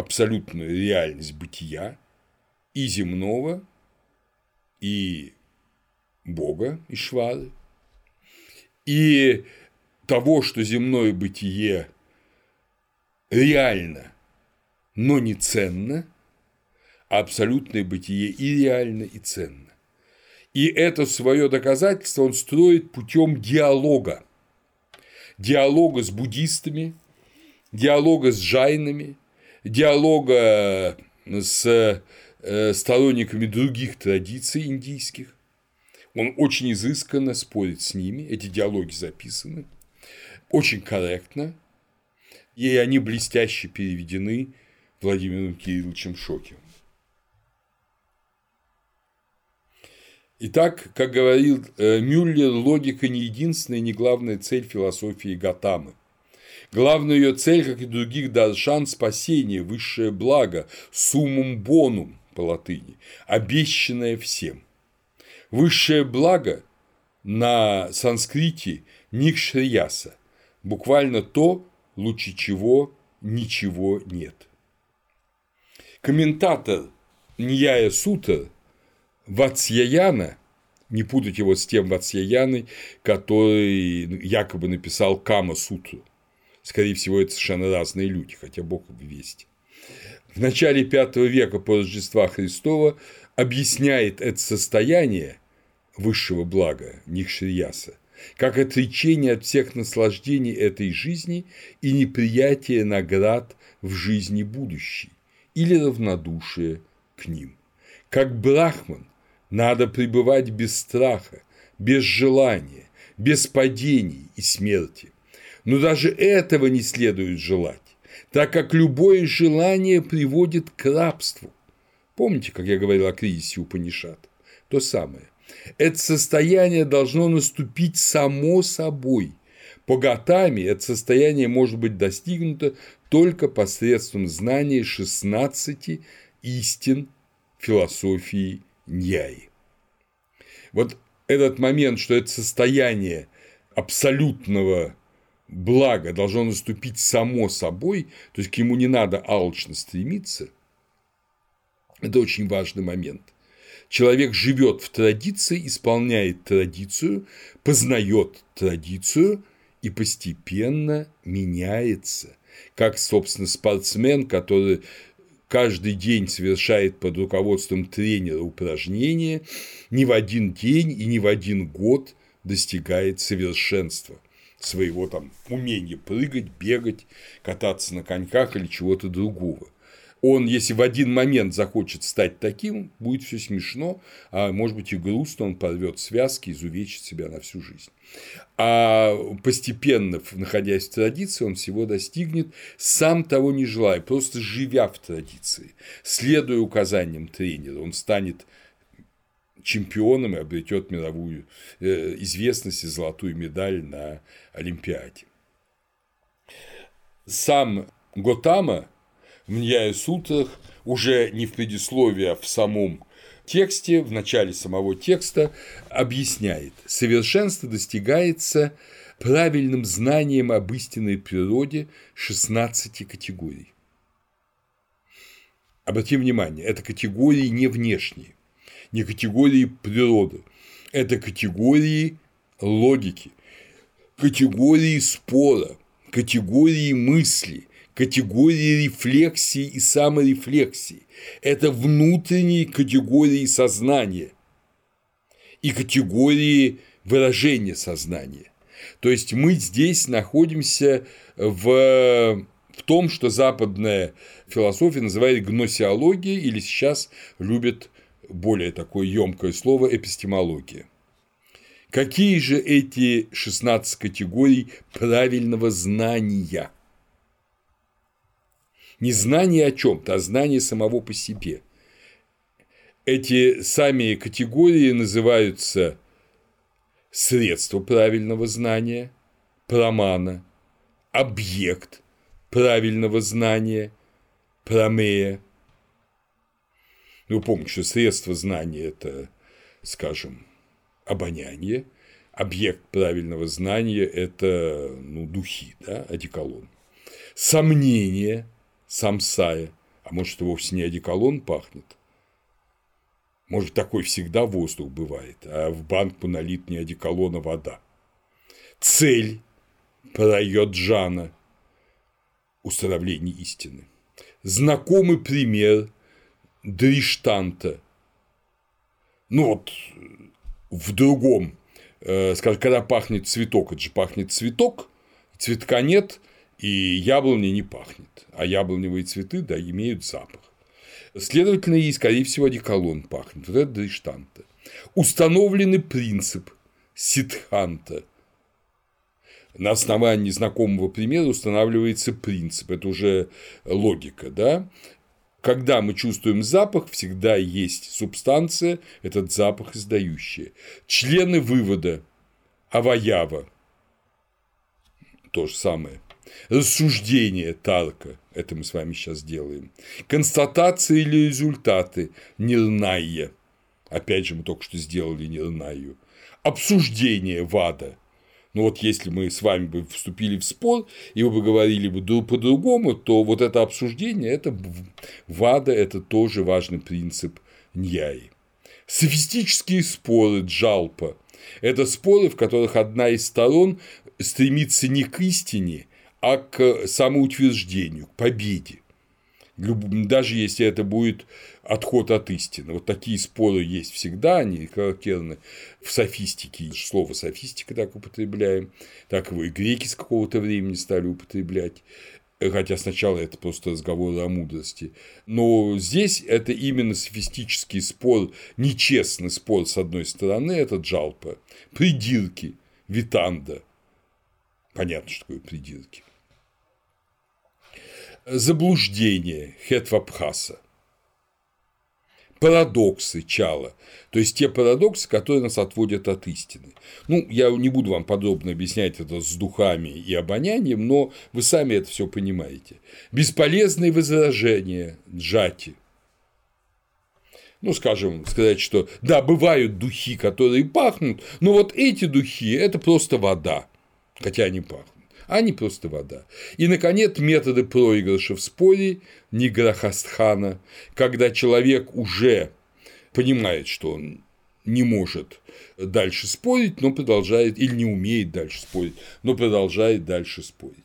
абсолютную реальность бытия и земного, и Бога, и Швары, и того, что земное бытие реально но не ценно, а абсолютное бытие и реально, и ценно. И это свое доказательство он строит путем диалога. Диалога с буддистами, диалога с джайнами, диалога с э, сторонниками других традиций индийских. Он очень изысканно спорит с ними, эти диалоги записаны, очень корректно, и они блестяще переведены Владимиром Кирилловичем Шокиным. Итак, как говорил э, Мюллер, логика не единственная, не главная цель философии Гатамы. Главная ее цель, как и других даршан, спасение, высшее благо, суммум бонум по латыни, обещанное всем. Высшее благо на санскрите никшрияса, буквально то, лучше чего ничего нет. Комментатор Ньяя Сута Вацьяяна, не путать его с тем Вацьяяной, который якобы написал Кама Сутру. Скорее всего, это совершенно разные люди, хотя Бог весть. В начале V века по Рождества Христова объясняет это состояние высшего блага Нихшрияса как отречение от всех наслаждений этой жизни и неприятие наград в жизни будущей или равнодушие к ним. Как брахман надо пребывать без страха, без желания, без падений и смерти. Но даже этого не следует желать, так как любое желание приводит к рабству. Помните, как я говорил о кризисе Упанишат? То самое. Это состояние должно наступить само собой. По Гатами это состояние может быть достигнуто только посредством знания 16 истин философии Ньяи. Вот этот момент, что это состояние абсолютного блага должно наступить само собой, то есть к нему не надо алчно стремиться, это очень важный момент. Человек живет в традиции, исполняет традицию, познает традицию и постепенно меняется. Как, собственно, спортсмен, который каждый день совершает под руководством тренера упражнения, ни в один день и ни в один год достигает совершенства своего там умения прыгать, бегать, кататься на коньках или чего-то другого – он, если в один момент захочет стать таким, будет все смешно, а может быть и грустно, он порвет связки, изувечит себя на всю жизнь. А постепенно, находясь в традиции, он всего достигнет, сам того не желая, просто живя в традиции, следуя указаниям тренера, он станет чемпионом и обретет мировую э, известность и золотую медаль на Олимпиаде. Сам Готама в Ньяе Сутрах, уже не в предисловии, а в самом тексте, в начале самого текста, объясняет, совершенство достигается правильным знанием об истинной природе 16 категорий. Обратим внимание, это категории не внешние, не категории природы, это категории логики, категории спора, категории мысли, категории рефлексии и саморефлексии. Это внутренние категории сознания и категории выражения сознания. То есть мы здесь находимся в, в том, что западная философия называет гносеологией или сейчас любит более такое емкое слово эпистемология. Какие же эти 16 категорий правильного знания – не знание о чем-то, а знание самого по себе. Эти сами категории называются средство правильного знания, промана, объект правильного знания, промея. Ну, помните, что средство знания – это, скажем, обоняние, объект правильного знания – это ну, духи, да, одеколон. Сомнение – самсая, а может, вовсе не одеколон пахнет? Может, такой всегда воздух бывает, а в банку налит не одеколона вода. Цель – Джана – установление истины. знакомый пример дриштанта. Ну вот в другом, э, скажем, когда пахнет цветок, это же пахнет цветок, цветка нет, и яблони не пахнет, а яблоневые цветы, да, имеют запах. Следовательно, и, скорее всего, одеколон пахнет. Вот это дриштанта. Установленный принцип ситханта. На основании знакомого примера устанавливается принцип. Это уже логика, да? Когда мы чувствуем запах, всегда есть субстанция, этот запах издающая. Члены вывода аваява – то же самое. Рассуждение Тарка – это мы с вами сейчас делаем. Констатации или результаты – нирная. Опять же, мы только что сделали нирнаю. Обсуждение вада – но вот если мы с вами бы вступили в спор, и вы бы говорили бы по-другому, то вот это обсуждение, это вада, это тоже важный принцип ньяи. Софистические споры джалпа – это споры, в которых одна из сторон стремится не к истине, а к самоутверждению, к победе. Даже если это будет отход от истины. Вот такие споры есть всегда, они характерны в софистике. Слово софистика так употребляем, так его и греки с какого-то времени стали употреблять хотя сначала это просто разговор о мудрости. Но здесь это именно софистический спор, нечестный спор с одной стороны, это джалпа, придирки, витанда. Понятно, что такое придирки. Заблуждение Хетвабхаса – парадоксы Чала, то есть те парадоксы, которые нас отводят от истины. Ну, я не буду вам подробно объяснять это с духами и обонянием, но вы сами это все понимаете. Бесполезные возражения Джати. Ну, скажем, сказать, что да, бывают духи, которые пахнут, но вот эти духи – это просто вода, хотя они пахнут а не просто вода. И, наконец, методы проигрыша в споре Ниграхастхана, когда человек уже понимает, что он не может дальше спорить, но продолжает, или не умеет дальше спорить, но продолжает дальше спорить.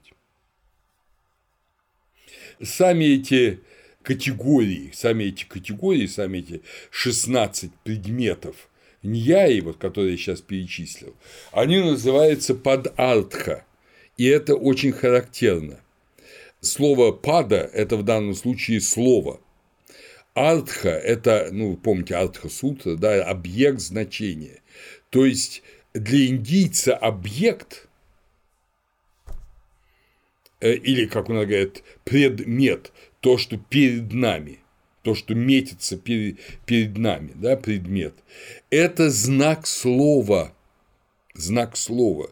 Сами эти категории, сами эти категории, сами эти 16 предметов Ньяи, вот, которые я сейчас перечислил, они называются подартха. И это очень характерно. Слово «пада» – это в данном случае слово. Артха – это, ну, помните, Артха Сутра, да, объект значения. То есть для индийца объект э, или, как он говорит, предмет, то, что перед нами, то, что метится перед, перед нами, да, предмет, это знак слова, знак слова.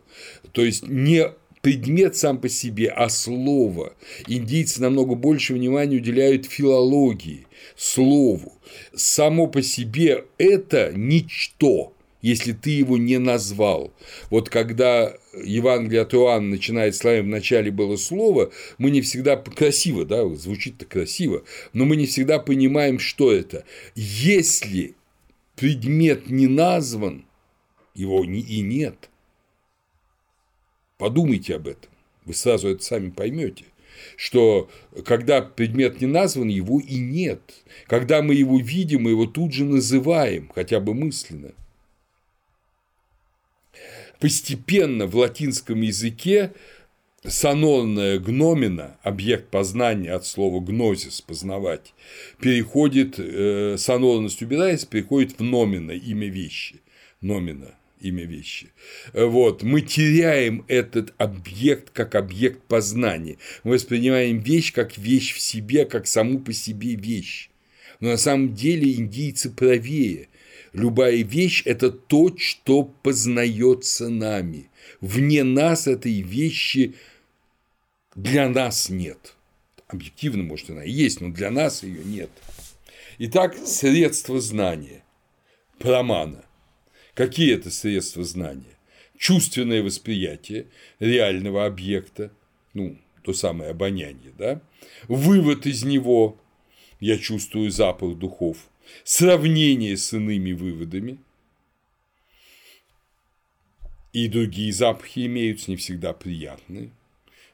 То есть не предмет сам по себе, а слово. Индийцы намного больше внимания уделяют филологии, слову. Само по себе это ничто, если ты его не назвал. Вот когда Евангелие от Иоанна начинает словами «в начале было слово», мы не всегда красиво, да, звучит-то красиво, но мы не всегда понимаем, что это. Если предмет не назван, его и нет – Подумайте об этом. Вы сразу это сами поймете что когда предмет не назван, его и нет. Когда мы его видим, мы его тут же называем, хотя бы мысленно. Постепенно в латинском языке сонорная гномина, объект познания от слова гнозис, познавать, переходит, э, сонорность убираясь, переходит в номина, имя вещи, номина, имя вещи. Вот. Мы теряем этот объект как объект познания. Мы воспринимаем вещь как вещь в себе, как саму по себе вещь. Но на самом деле индийцы правее. Любая вещь – это то, что познается нами. Вне нас этой вещи для нас нет. Объективно, может, она и есть, но для нас ее нет. Итак, средства знания, промана – Какие это средства знания? Чувственное восприятие реального объекта, ну, то самое обоняние, да? Вывод из него, я чувствую запах духов, сравнение с иными выводами, и другие запахи имеются, не всегда приятные.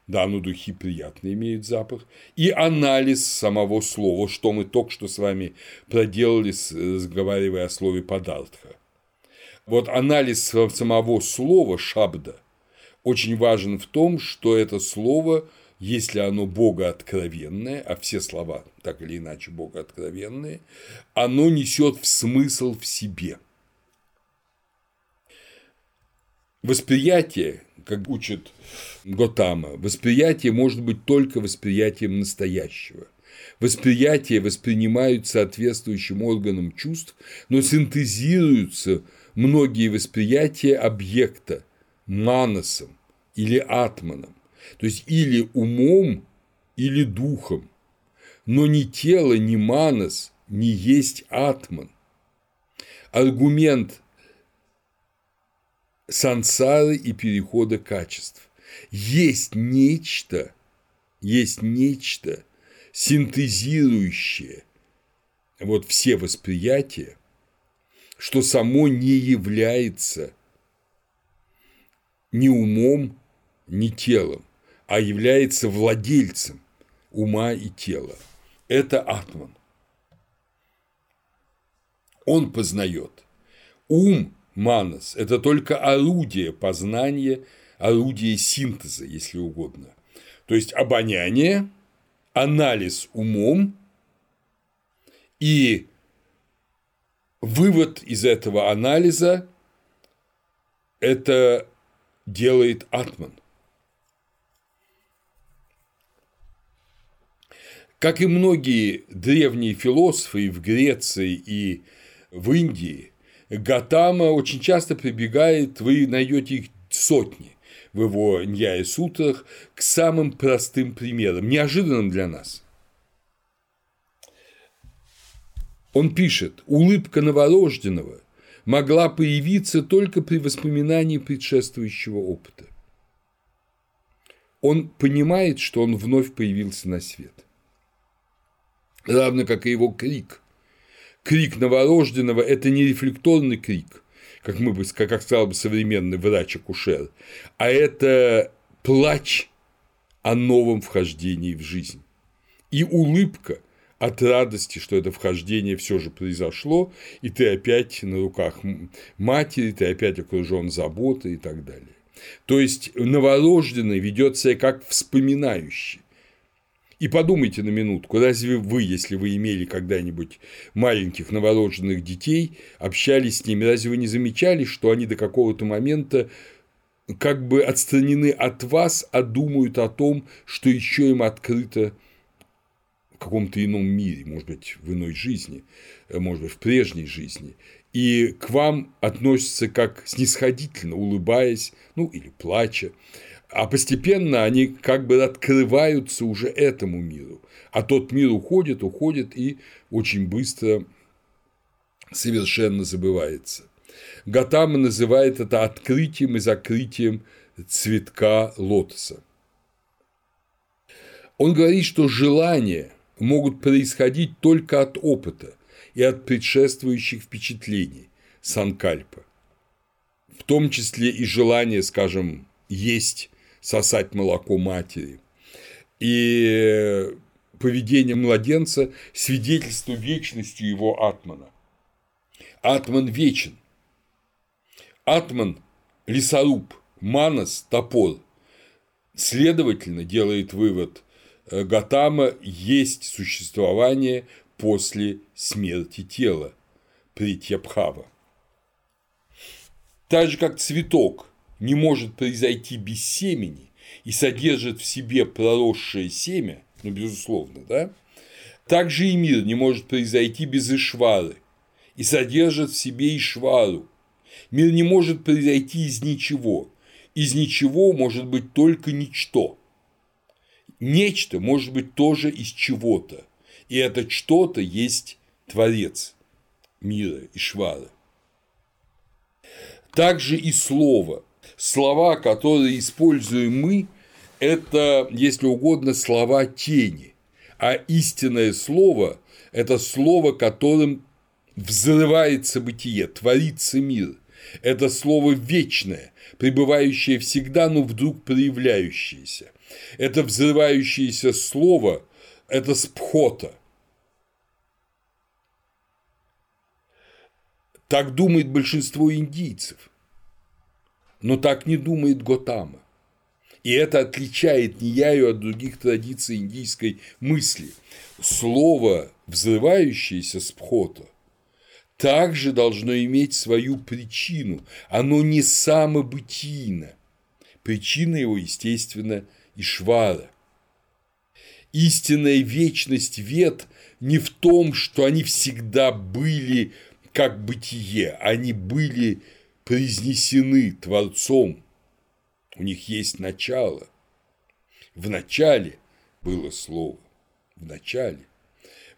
Да, но духи приятно имеют запах. И анализ самого слова, что мы только что с вами проделали, разговаривая о слове «падартха». Вот анализ самого слова «шабда» очень важен в том, что это слово, если оно богооткровенное, а все слова так или иначе богооткровенные, оно несет в смысл в себе. Восприятие как учит Готама, восприятие может быть только восприятием настоящего. Восприятие воспринимают соответствующим органам чувств, но синтезируются многие восприятия объекта манасом или атманом, то есть или умом, или духом. Но ни тело, ни манас не есть атман. Аргумент сансары и перехода качеств. Есть нечто, есть нечто, синтезирующее вот все восприятия, что само не является ни умом, ни телом, а является владельцем ума и тела. Это Атман. Он познает. Ум манас – это только орудие познания, орудие синтеза, если угодно. То есть обоняние, анализ умом и вывод из этого анализа – это делает атман. Как и многие древние философы в Греции и в Индии, Гатама очень часто прибегает, вы найдете их сотни в его Ньяе Сутрах, к самым простым примерам, неожиданным для нас. Он пишет, улыбка новорожденного могла появиться только при воспоминании предшествующего опыта. Он понимает, что он вновь появился на свет. Равно как и его крик – крик новорожденного – это не рефлекторный крик, как, мы бы, как сказал бы современный врач-акушер, а это плач о новом вхождении в жизнь. И улыбка от радости, что это вхождение все же произошло, и ты опять на руках матери, ты опять окружен заботой и так далее. То есть новорожденный ведет себя как вспоминающий. И подумайте на минутку, разве вы, если вы имели когда-нибудь маленьких новорожденных детей, общались с ними, разве вы не замечали, что они до какого-то момента как бы отстранены от вас, а думают о том, что еще им открыто каком-то ином мире, может быть, в иной жизни, может быть, в прежней жизни, и к вам относятся как снисходительно, улыбаясь, ну или плача. А постепенно они как бы открываются уже этому миру. А тот мир уходит, уходит и очень быстро совершенно забывается. Гатама называет это открытием и закрытием цветка лотоса. Он говорит, что желания могут происходить только от опыта и от предшествующих впечатлений санкальпа, в том числе и желание, скажем, есть сосать молоко матери. И поведение младенца – свидетельство вечности его атмана. Атман вечен. Атман – лесоруб, манас – топор. Следовательно, делает вывод Гатама, есть существование после смерти тела, Притьябхава. Так же, как цветок не может произойти без семени и содержит в себе проросшее семя, ну, безусловно, да, также и мир не может произойти без Ишвары и содержит в себе Ишвару. Мир не может произойти из ничего. Из ничего может быть только ничто. Нечто может быть тоже из чего-то. И это что-то есть Творец мира, Ишвара. Также и слово слова, которые используем мы, это, если угодно, слова тени, а истинное слово – это слово, которым взрывается бытие, творится мир. Это слово вечное, пребывающее всегда, но вдруг проявляющееся. Это взрывающееся слово – это спхота. Так думает большинство индийцев, но так не думает Готама. И это отличает Нияю от других традиций индийской мысли. Слово, взрывающееся спхота, также должно иметь свою причину. Оно не самобытийно. Причина его, естественно, Ишвара. Истинная вечность вет не в том, что они всегда были как бытие, они были произнесены Творцом, у них есть начало. В начале было слово, в начале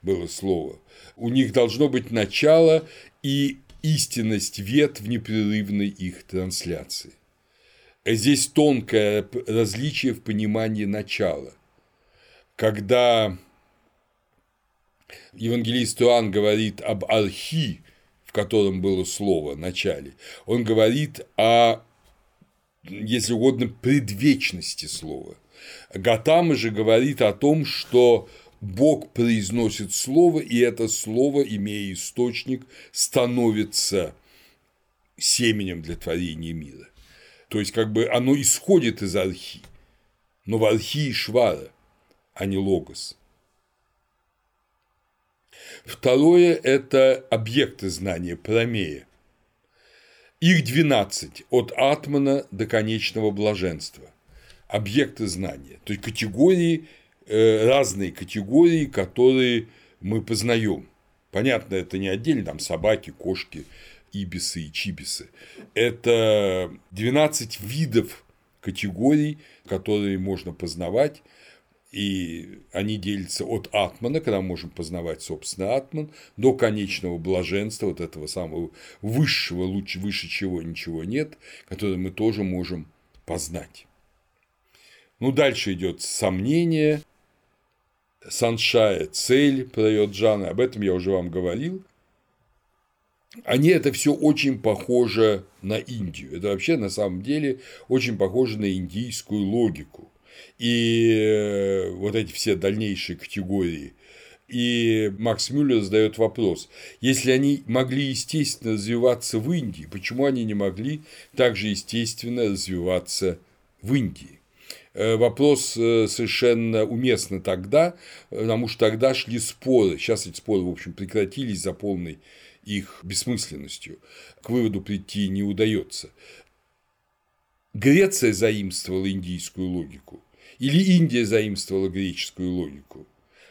было слово. У них должно быть начало и истинность вет в непрерывной их трансляции. Здесь тонкое различие в понимании начала. Когда евангелист Иоанн говорит об архи, в котором было слово начале, он говорит о, если угодно, предвечности слова. Гатама же говорит о том, что Бог произносит слово, и это слово, имея источник, становится семенем для творения мира. То есть, как бы оно исходит из архи, но в архи Швара, а не логос. Второе – это объекты знания, промея. Их 12 от атмана до конечного блаженства. Объекты знания, то есть категории, э, разные категории, которые мы познаем. Понятно, это не отдельно, там собаки, кошки, ибисы и чибисы. Это 12 видов категорий, которые можно познавать, и они делятся от атмана, когда мы можем познавать, собственно, атман, до конечного блаженства, вот этого самого высшего, лучше, выше чего ничего нет, которое мы тоже можем познать. Ну, дальше идет сомнение, саншая, цель Прайоджана, об этом я уже вам говорил они это все очень похоже на Индию. Это вообще на самом деле очень похоже на индийскую логику. И э, вот эти все дальнейшие категории. И Макс Мюллер задает вопрос, если они могли естественно развиваться в Индии, почему они не могли также естественно развиваться в Индии? Э, вопрос э, совершенно уместно тогда, потому что тогда шли споры. Сейчас эти споры, в общем, прекратились за полной их бессмысленностью, к выводу прийти не удается. Греция заимствовала индийскую логику, или Индия заимствовала греческую логику.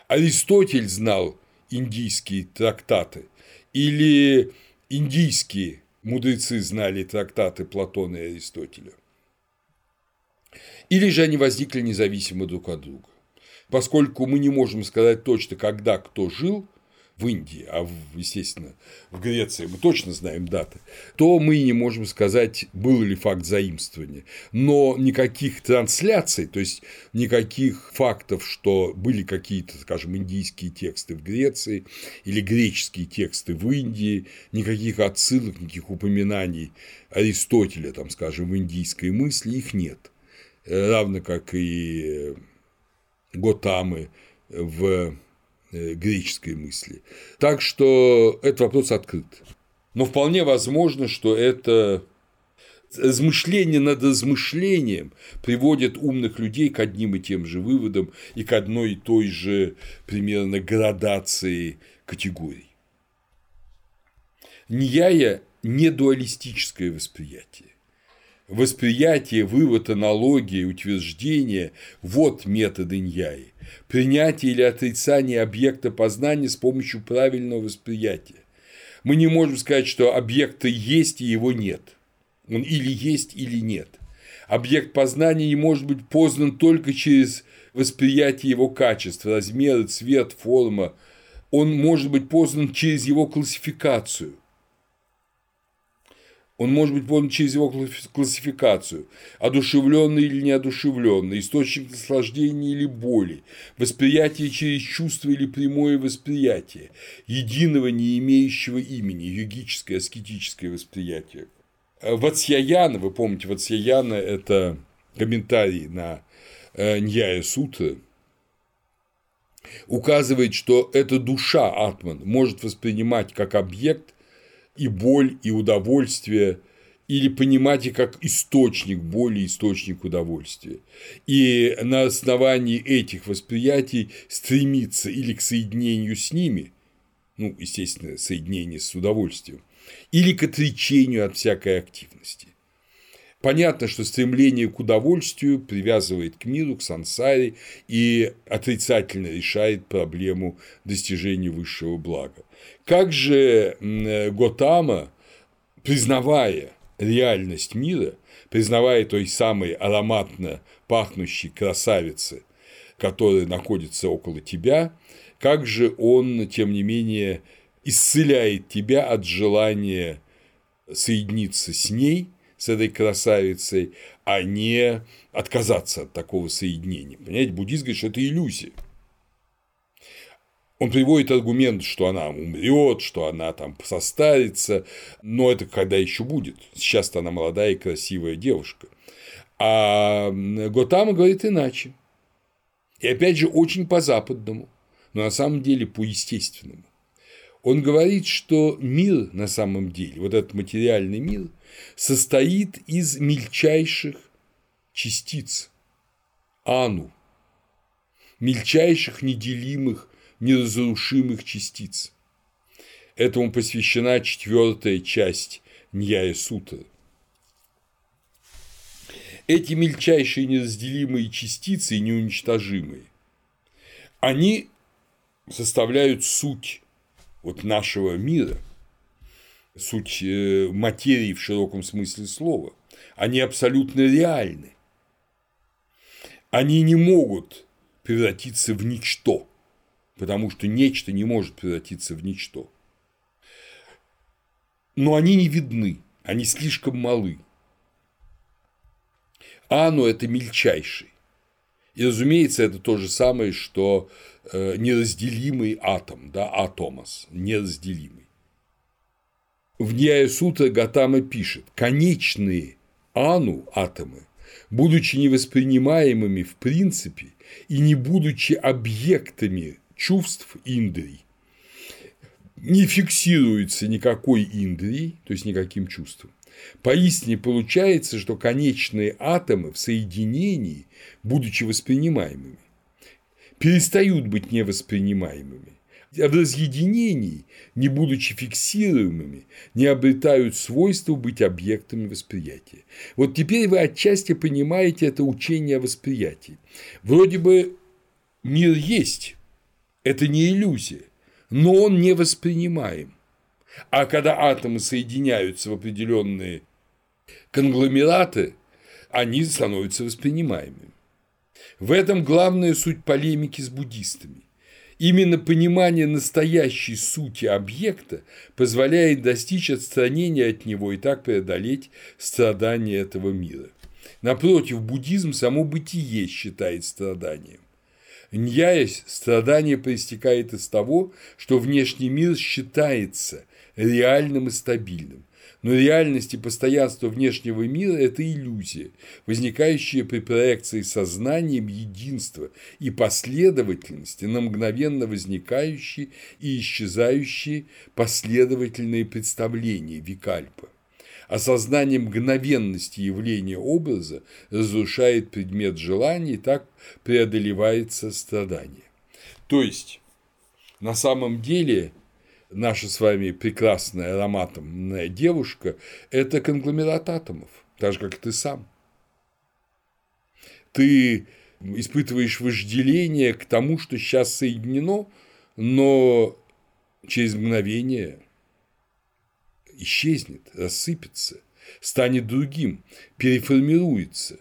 Аристотель знал индийские трактаты, или индийские мудрецы знали трактаты Платона и Аристотеля. Или же они возникли независимо друг от друга. Поскольку мы не можем сказать точно, когда кто жил – в Индии, а, в, естественно, в Греции мы точно знаем даты, то мы не можем сказать, был ли факт заимствования. Но никаких трансляций, то есть никаких фактов, что были какие-то, скажем, индийские тексты в Греции или греческие тексты в Индии, никаких отсылок, никаких упоминаний Аристотеля, там, скажем, в индийской мысли, их нет. Равно как и Готамы в греческой мысли. Так что этот вопрос открыт. Но вполне возможно, что это размышление над размышлением приводит умных людей к одним и тем же выводам и к одной и той же примерно градации категорий. Нияя – не дуалистическое восприятие. Восприятие, вывод, аналогия, утверждение – вот методы ньяи. Принятие или отрицание объекта познания с помощью правильного восприятия. Мы не можем сказать, что объекта есть и его нет. Он или есть, или нет. Объект познания не может быть познан только через восприятие его качеств, размеры, цвет, форма. Он может быть познан через его классификацию. Он может быть подан через его классификацию, одушевленный или неодушевленный, источник наслаждения или боли, восприятие через чувство или прямое восприятие, единого не имеющего имени, йогическое, аскетическое восприятие. Ватсьяяна, вы помните, Ватсьяяна – это комментарий на э, Ньяя Сута указывает, что эта душа Атман может воспринимать как объект и боль, и удовольствие, или понимать их как источник боли, источник удовольствия. И на основании этих восприятий стремиться или к соединению с ними, ну, естественно, соединение с удовольствием, или к отречению от всякой активности. Понятно, что стремление к удовольствию привязывает к миру, к сансаре и отрицательно решает проблему достижения высшего блага. Как же Готама, признавая реальность мира, признавая той самой ароматно пахнущей красавицы, которая находится около тебя, как же он, тем не менее, исцеляет тебя от желания соединиться с ней, с этой красавицей, а не отказаться от такого соединения. Понимаете, буддист говорит, что это иллюзия. Он приводит аргумент, что она умрет, что она там состарится, но это когда еще будет. Сейчас-то она молодая и красивая девушка. А Готама говорит иначе. И опять же, очень по-западному, но на самом деле по-естественному он говорит, что мир на самом деле, вот этот материальный мир, состоит из мельчайших частиц, ану, мельчайших, неделимых, неразрушимых частиц. Этому посвящена четвертая часть Ньяя Сутры. Эти мельчайшие неразделимые частицы неуничтожимые, они составляют суть вот нашего мира, суть э, материи в широком смысле слова, они абсолютно реальны. Они не могут превратиться в ничто, потому что нечто не может превратиться в ничто. Но они не видны, они слишком малы. Ано – это мельчайший. И, разумеется, это то же самое, что Э, неразделимый атом, да, атомос, неразделимый. В Ньяя Сута Гатама пишет, конечные ану атомы, будучи невоспринимаемыми в принципе и не будучи объектами чувств индрий, не фиксируется никакой индрией, то есть никаким чувством. Поистине получается, что конечные атомы в соединении, будучи воспринимаемыми, перестают быть невоспринимаемыми. А в разъединении, не будучи фиксируемыми, не обретают свойства быть объектами восприятия. Вот теперь вы отчасти понимаете это учение о восприятии. Вроде бы мир есть, это не иллюзия, но он не воспринимаем. А когда атомы соединяются в определенные конгломераты, они становятся воспринимаемыми. В этом главная суть полемики с буддистами. Именно понимание настоящей сути объекта позволяет достичь отстранения от него и так преодолеть страдания этого мира. Напротив, буддизм само бытие считает страданием. Ньяясь, страдание проистекает из того, что внешний мир считается реальным и стабильным, но реальность и постоянство внешнего мира – это иллюзия, возникающая при проекции сознанием единства и последовательности на мгновенно возникающие и исчезающие последовательные представления Викальпа. Осознание мгновенности явления образа разрушает предмет желания, и так преодолевается страдание. То есть, на самом деле, наша с вами прекрасная ароматомная девушка – это конгломерат атомов, так же, как и ты сам. Ты испытываешь вожделение к тому, что сейчас соединено, но через мгновение исчезнет, рассыпется, станет другим, переформируется.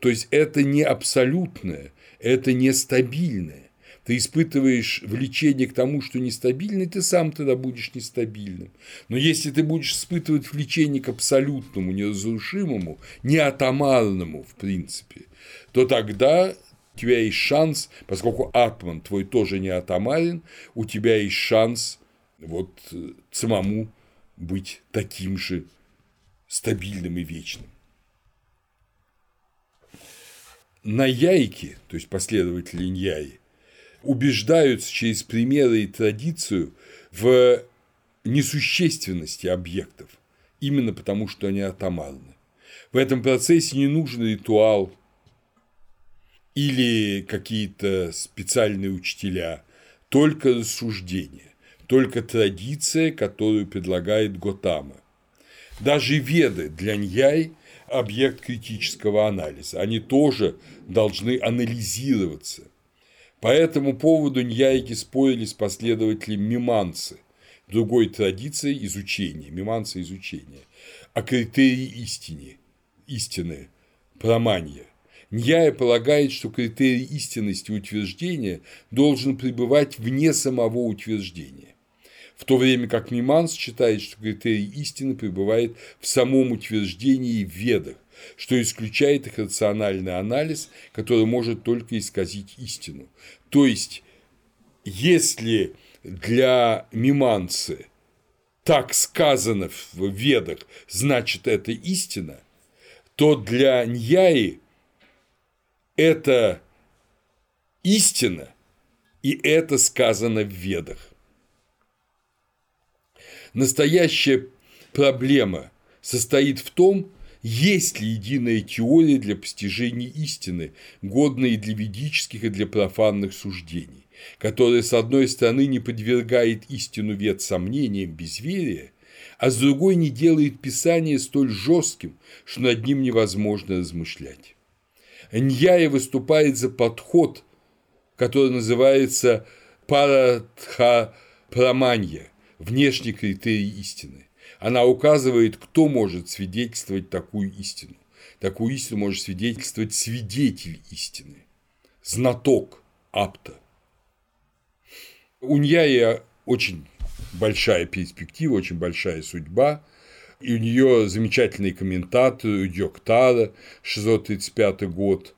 То есть это не абсолютное, это не стабильное ты испытываешь влечение к тому, что нестабильный, ты сам тогда будешь нестабильным. Но если ты будешь испытывать влечение к абсолютному, неразрушимому, неатомарному, в принципе, то тогда у тебя есть шанс, поскольку атман твой тоже не атомарен, у тебя есть шанс вот самому быть таким же стабильным и вечным. Наяйки, то есть последователи Ньяи, убеждаются через примеры и традицию в несущественности объектов, именно потому что они атомарны. В этом процессе не нужен ритуал или какие-то специальные учителя, только рассуждение, только традиция, которую предлагает Готама. Даже веды для Ньяй – объект критического анализа, они тоже должны анализироваться. По этому поводу ньяйки спорили с последователями Миманцы, другой традиции изучения, Миманцы изучения, о критерии истины, истины, проманья. Ньяя полагает, что критерий истинности утверждения должен пребывать вне самого утверждения, в то время как Миманс считает, что критерий истины пребывает в самом утверждении в ведах, что исключает их рациональный анализ, который может только исказить истину. То есть, если для миманцы так сказано в ведах, значит это истина, то для Ньяи это истина, и это сказано в ведах. Настоящая проблема состоит в том, есть ли единая теория для постижения истины, годная и для ведических, и для профанных суждений, которая, с одной стороны, не подвергает истину вет сомнениям, безверия, а с другой не делает Писание столь жестким, что над ним невозможно размышлять. Ньяя выступает за подход, который называется парадха праманья, внешний критерий истины. Она указывает, кто может свидетельствовать такую истину. Такую истину может свидетельствовать свидетель истины, знаток апта. У Ньяя очень большая перспектива, очень большая судьба, и у нее замечательный комментатор Дьоктара, 635 год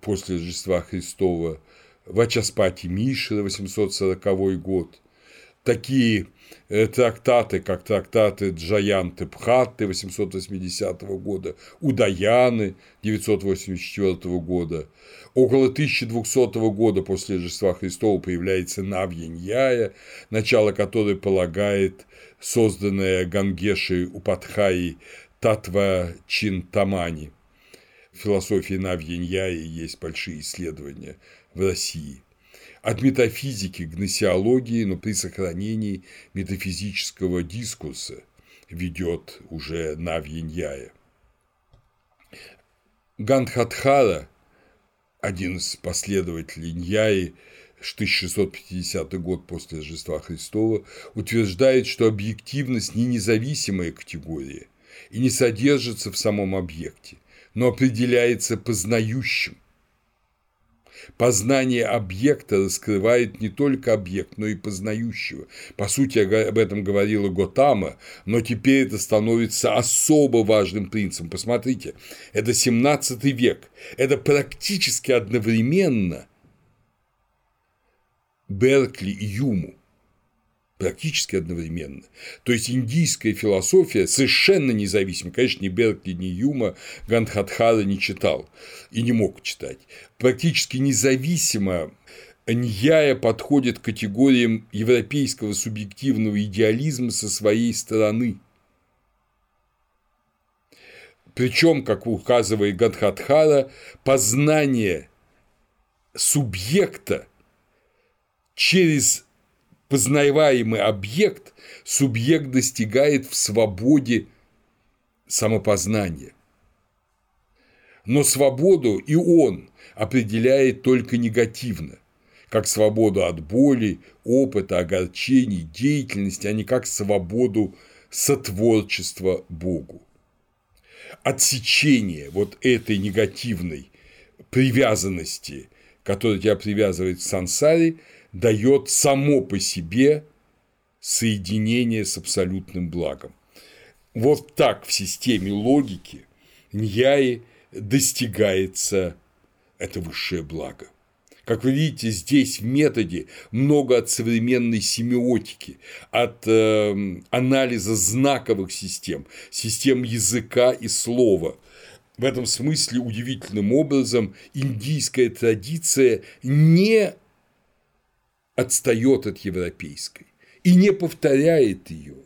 после Рождества Христова, Вачаспати Мишера, 840 год. Такие трактаты, как трактаты Джаянты Пхатты 880 года, Удаяны 984 года. Около 1200 года после Рождества Христова появляется Навьяньяя, начало которой полагает созданная Гангешей Упадхаи Татва Чинтамани. В философии Навьяньяи есть большие исследования в России – от метафизики к гносеологии, но при сохранении метафизического дискурса ведет уже Навьяньяя. Гандхатхара, один из последователей Ньяи, 1650 год после Рождества Христова, утверждает, что объективность не независимая категория и не содержится в самом объекте, но определяется познающим, Познание объекта раскрывает не только объект, но и познающего. По сути, об этом говорила Готама, но теперь это становится особо важным принципом. Посмотрите, это 17 век, это практически одновременно Беркли и Юму практически одновременно. То есть индийская философия совершенно независима. Конечно, ни Беркли, ни Юма Гандхатхара не читал и не мог читать. Практически независимо Ньяя подходит к категориям европейского субъективного идеализма со своей стороны. Причем, как указывает Гандхатхара, познание субъекта через познаваемый объект субъект достигает в свободе самопознания. Но свободу и он определяет только негативно, как свободу от боли, опыта, огорчений, деятельности, а не как свободу сотворчества Богу. Отсечение вот этой негативной привязанности, которая тебя привязывает к сансаре, дает само по себе соединение с абсолютным благом. Вот так в системе логики Ньяи достигается это высшее благо. Как вы видите, здесь в методе много от современной семиотики, от э, анализа знаковых систем, систем языка и слова. в этом смысле удивительным образом индийская традиция не отстает от европейской и не повторяет ее,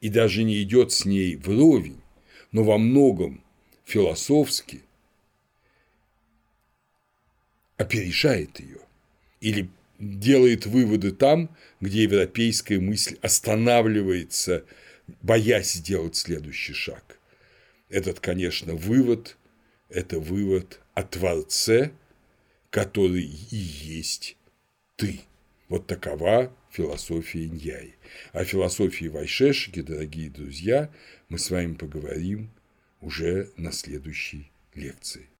и даже не идет с ней вровень, но во многом философски опережает ее или делает выводы там, где европейская мысль останавливается, боясь сделать следующий шаг. Этот, конечно, вывод – это вывод о Творце, который и есть ты. Вот такова философия Иньяи. О философии Вайшешики, дорогие друзья, мы с вами поговорим уже на следующей лекции.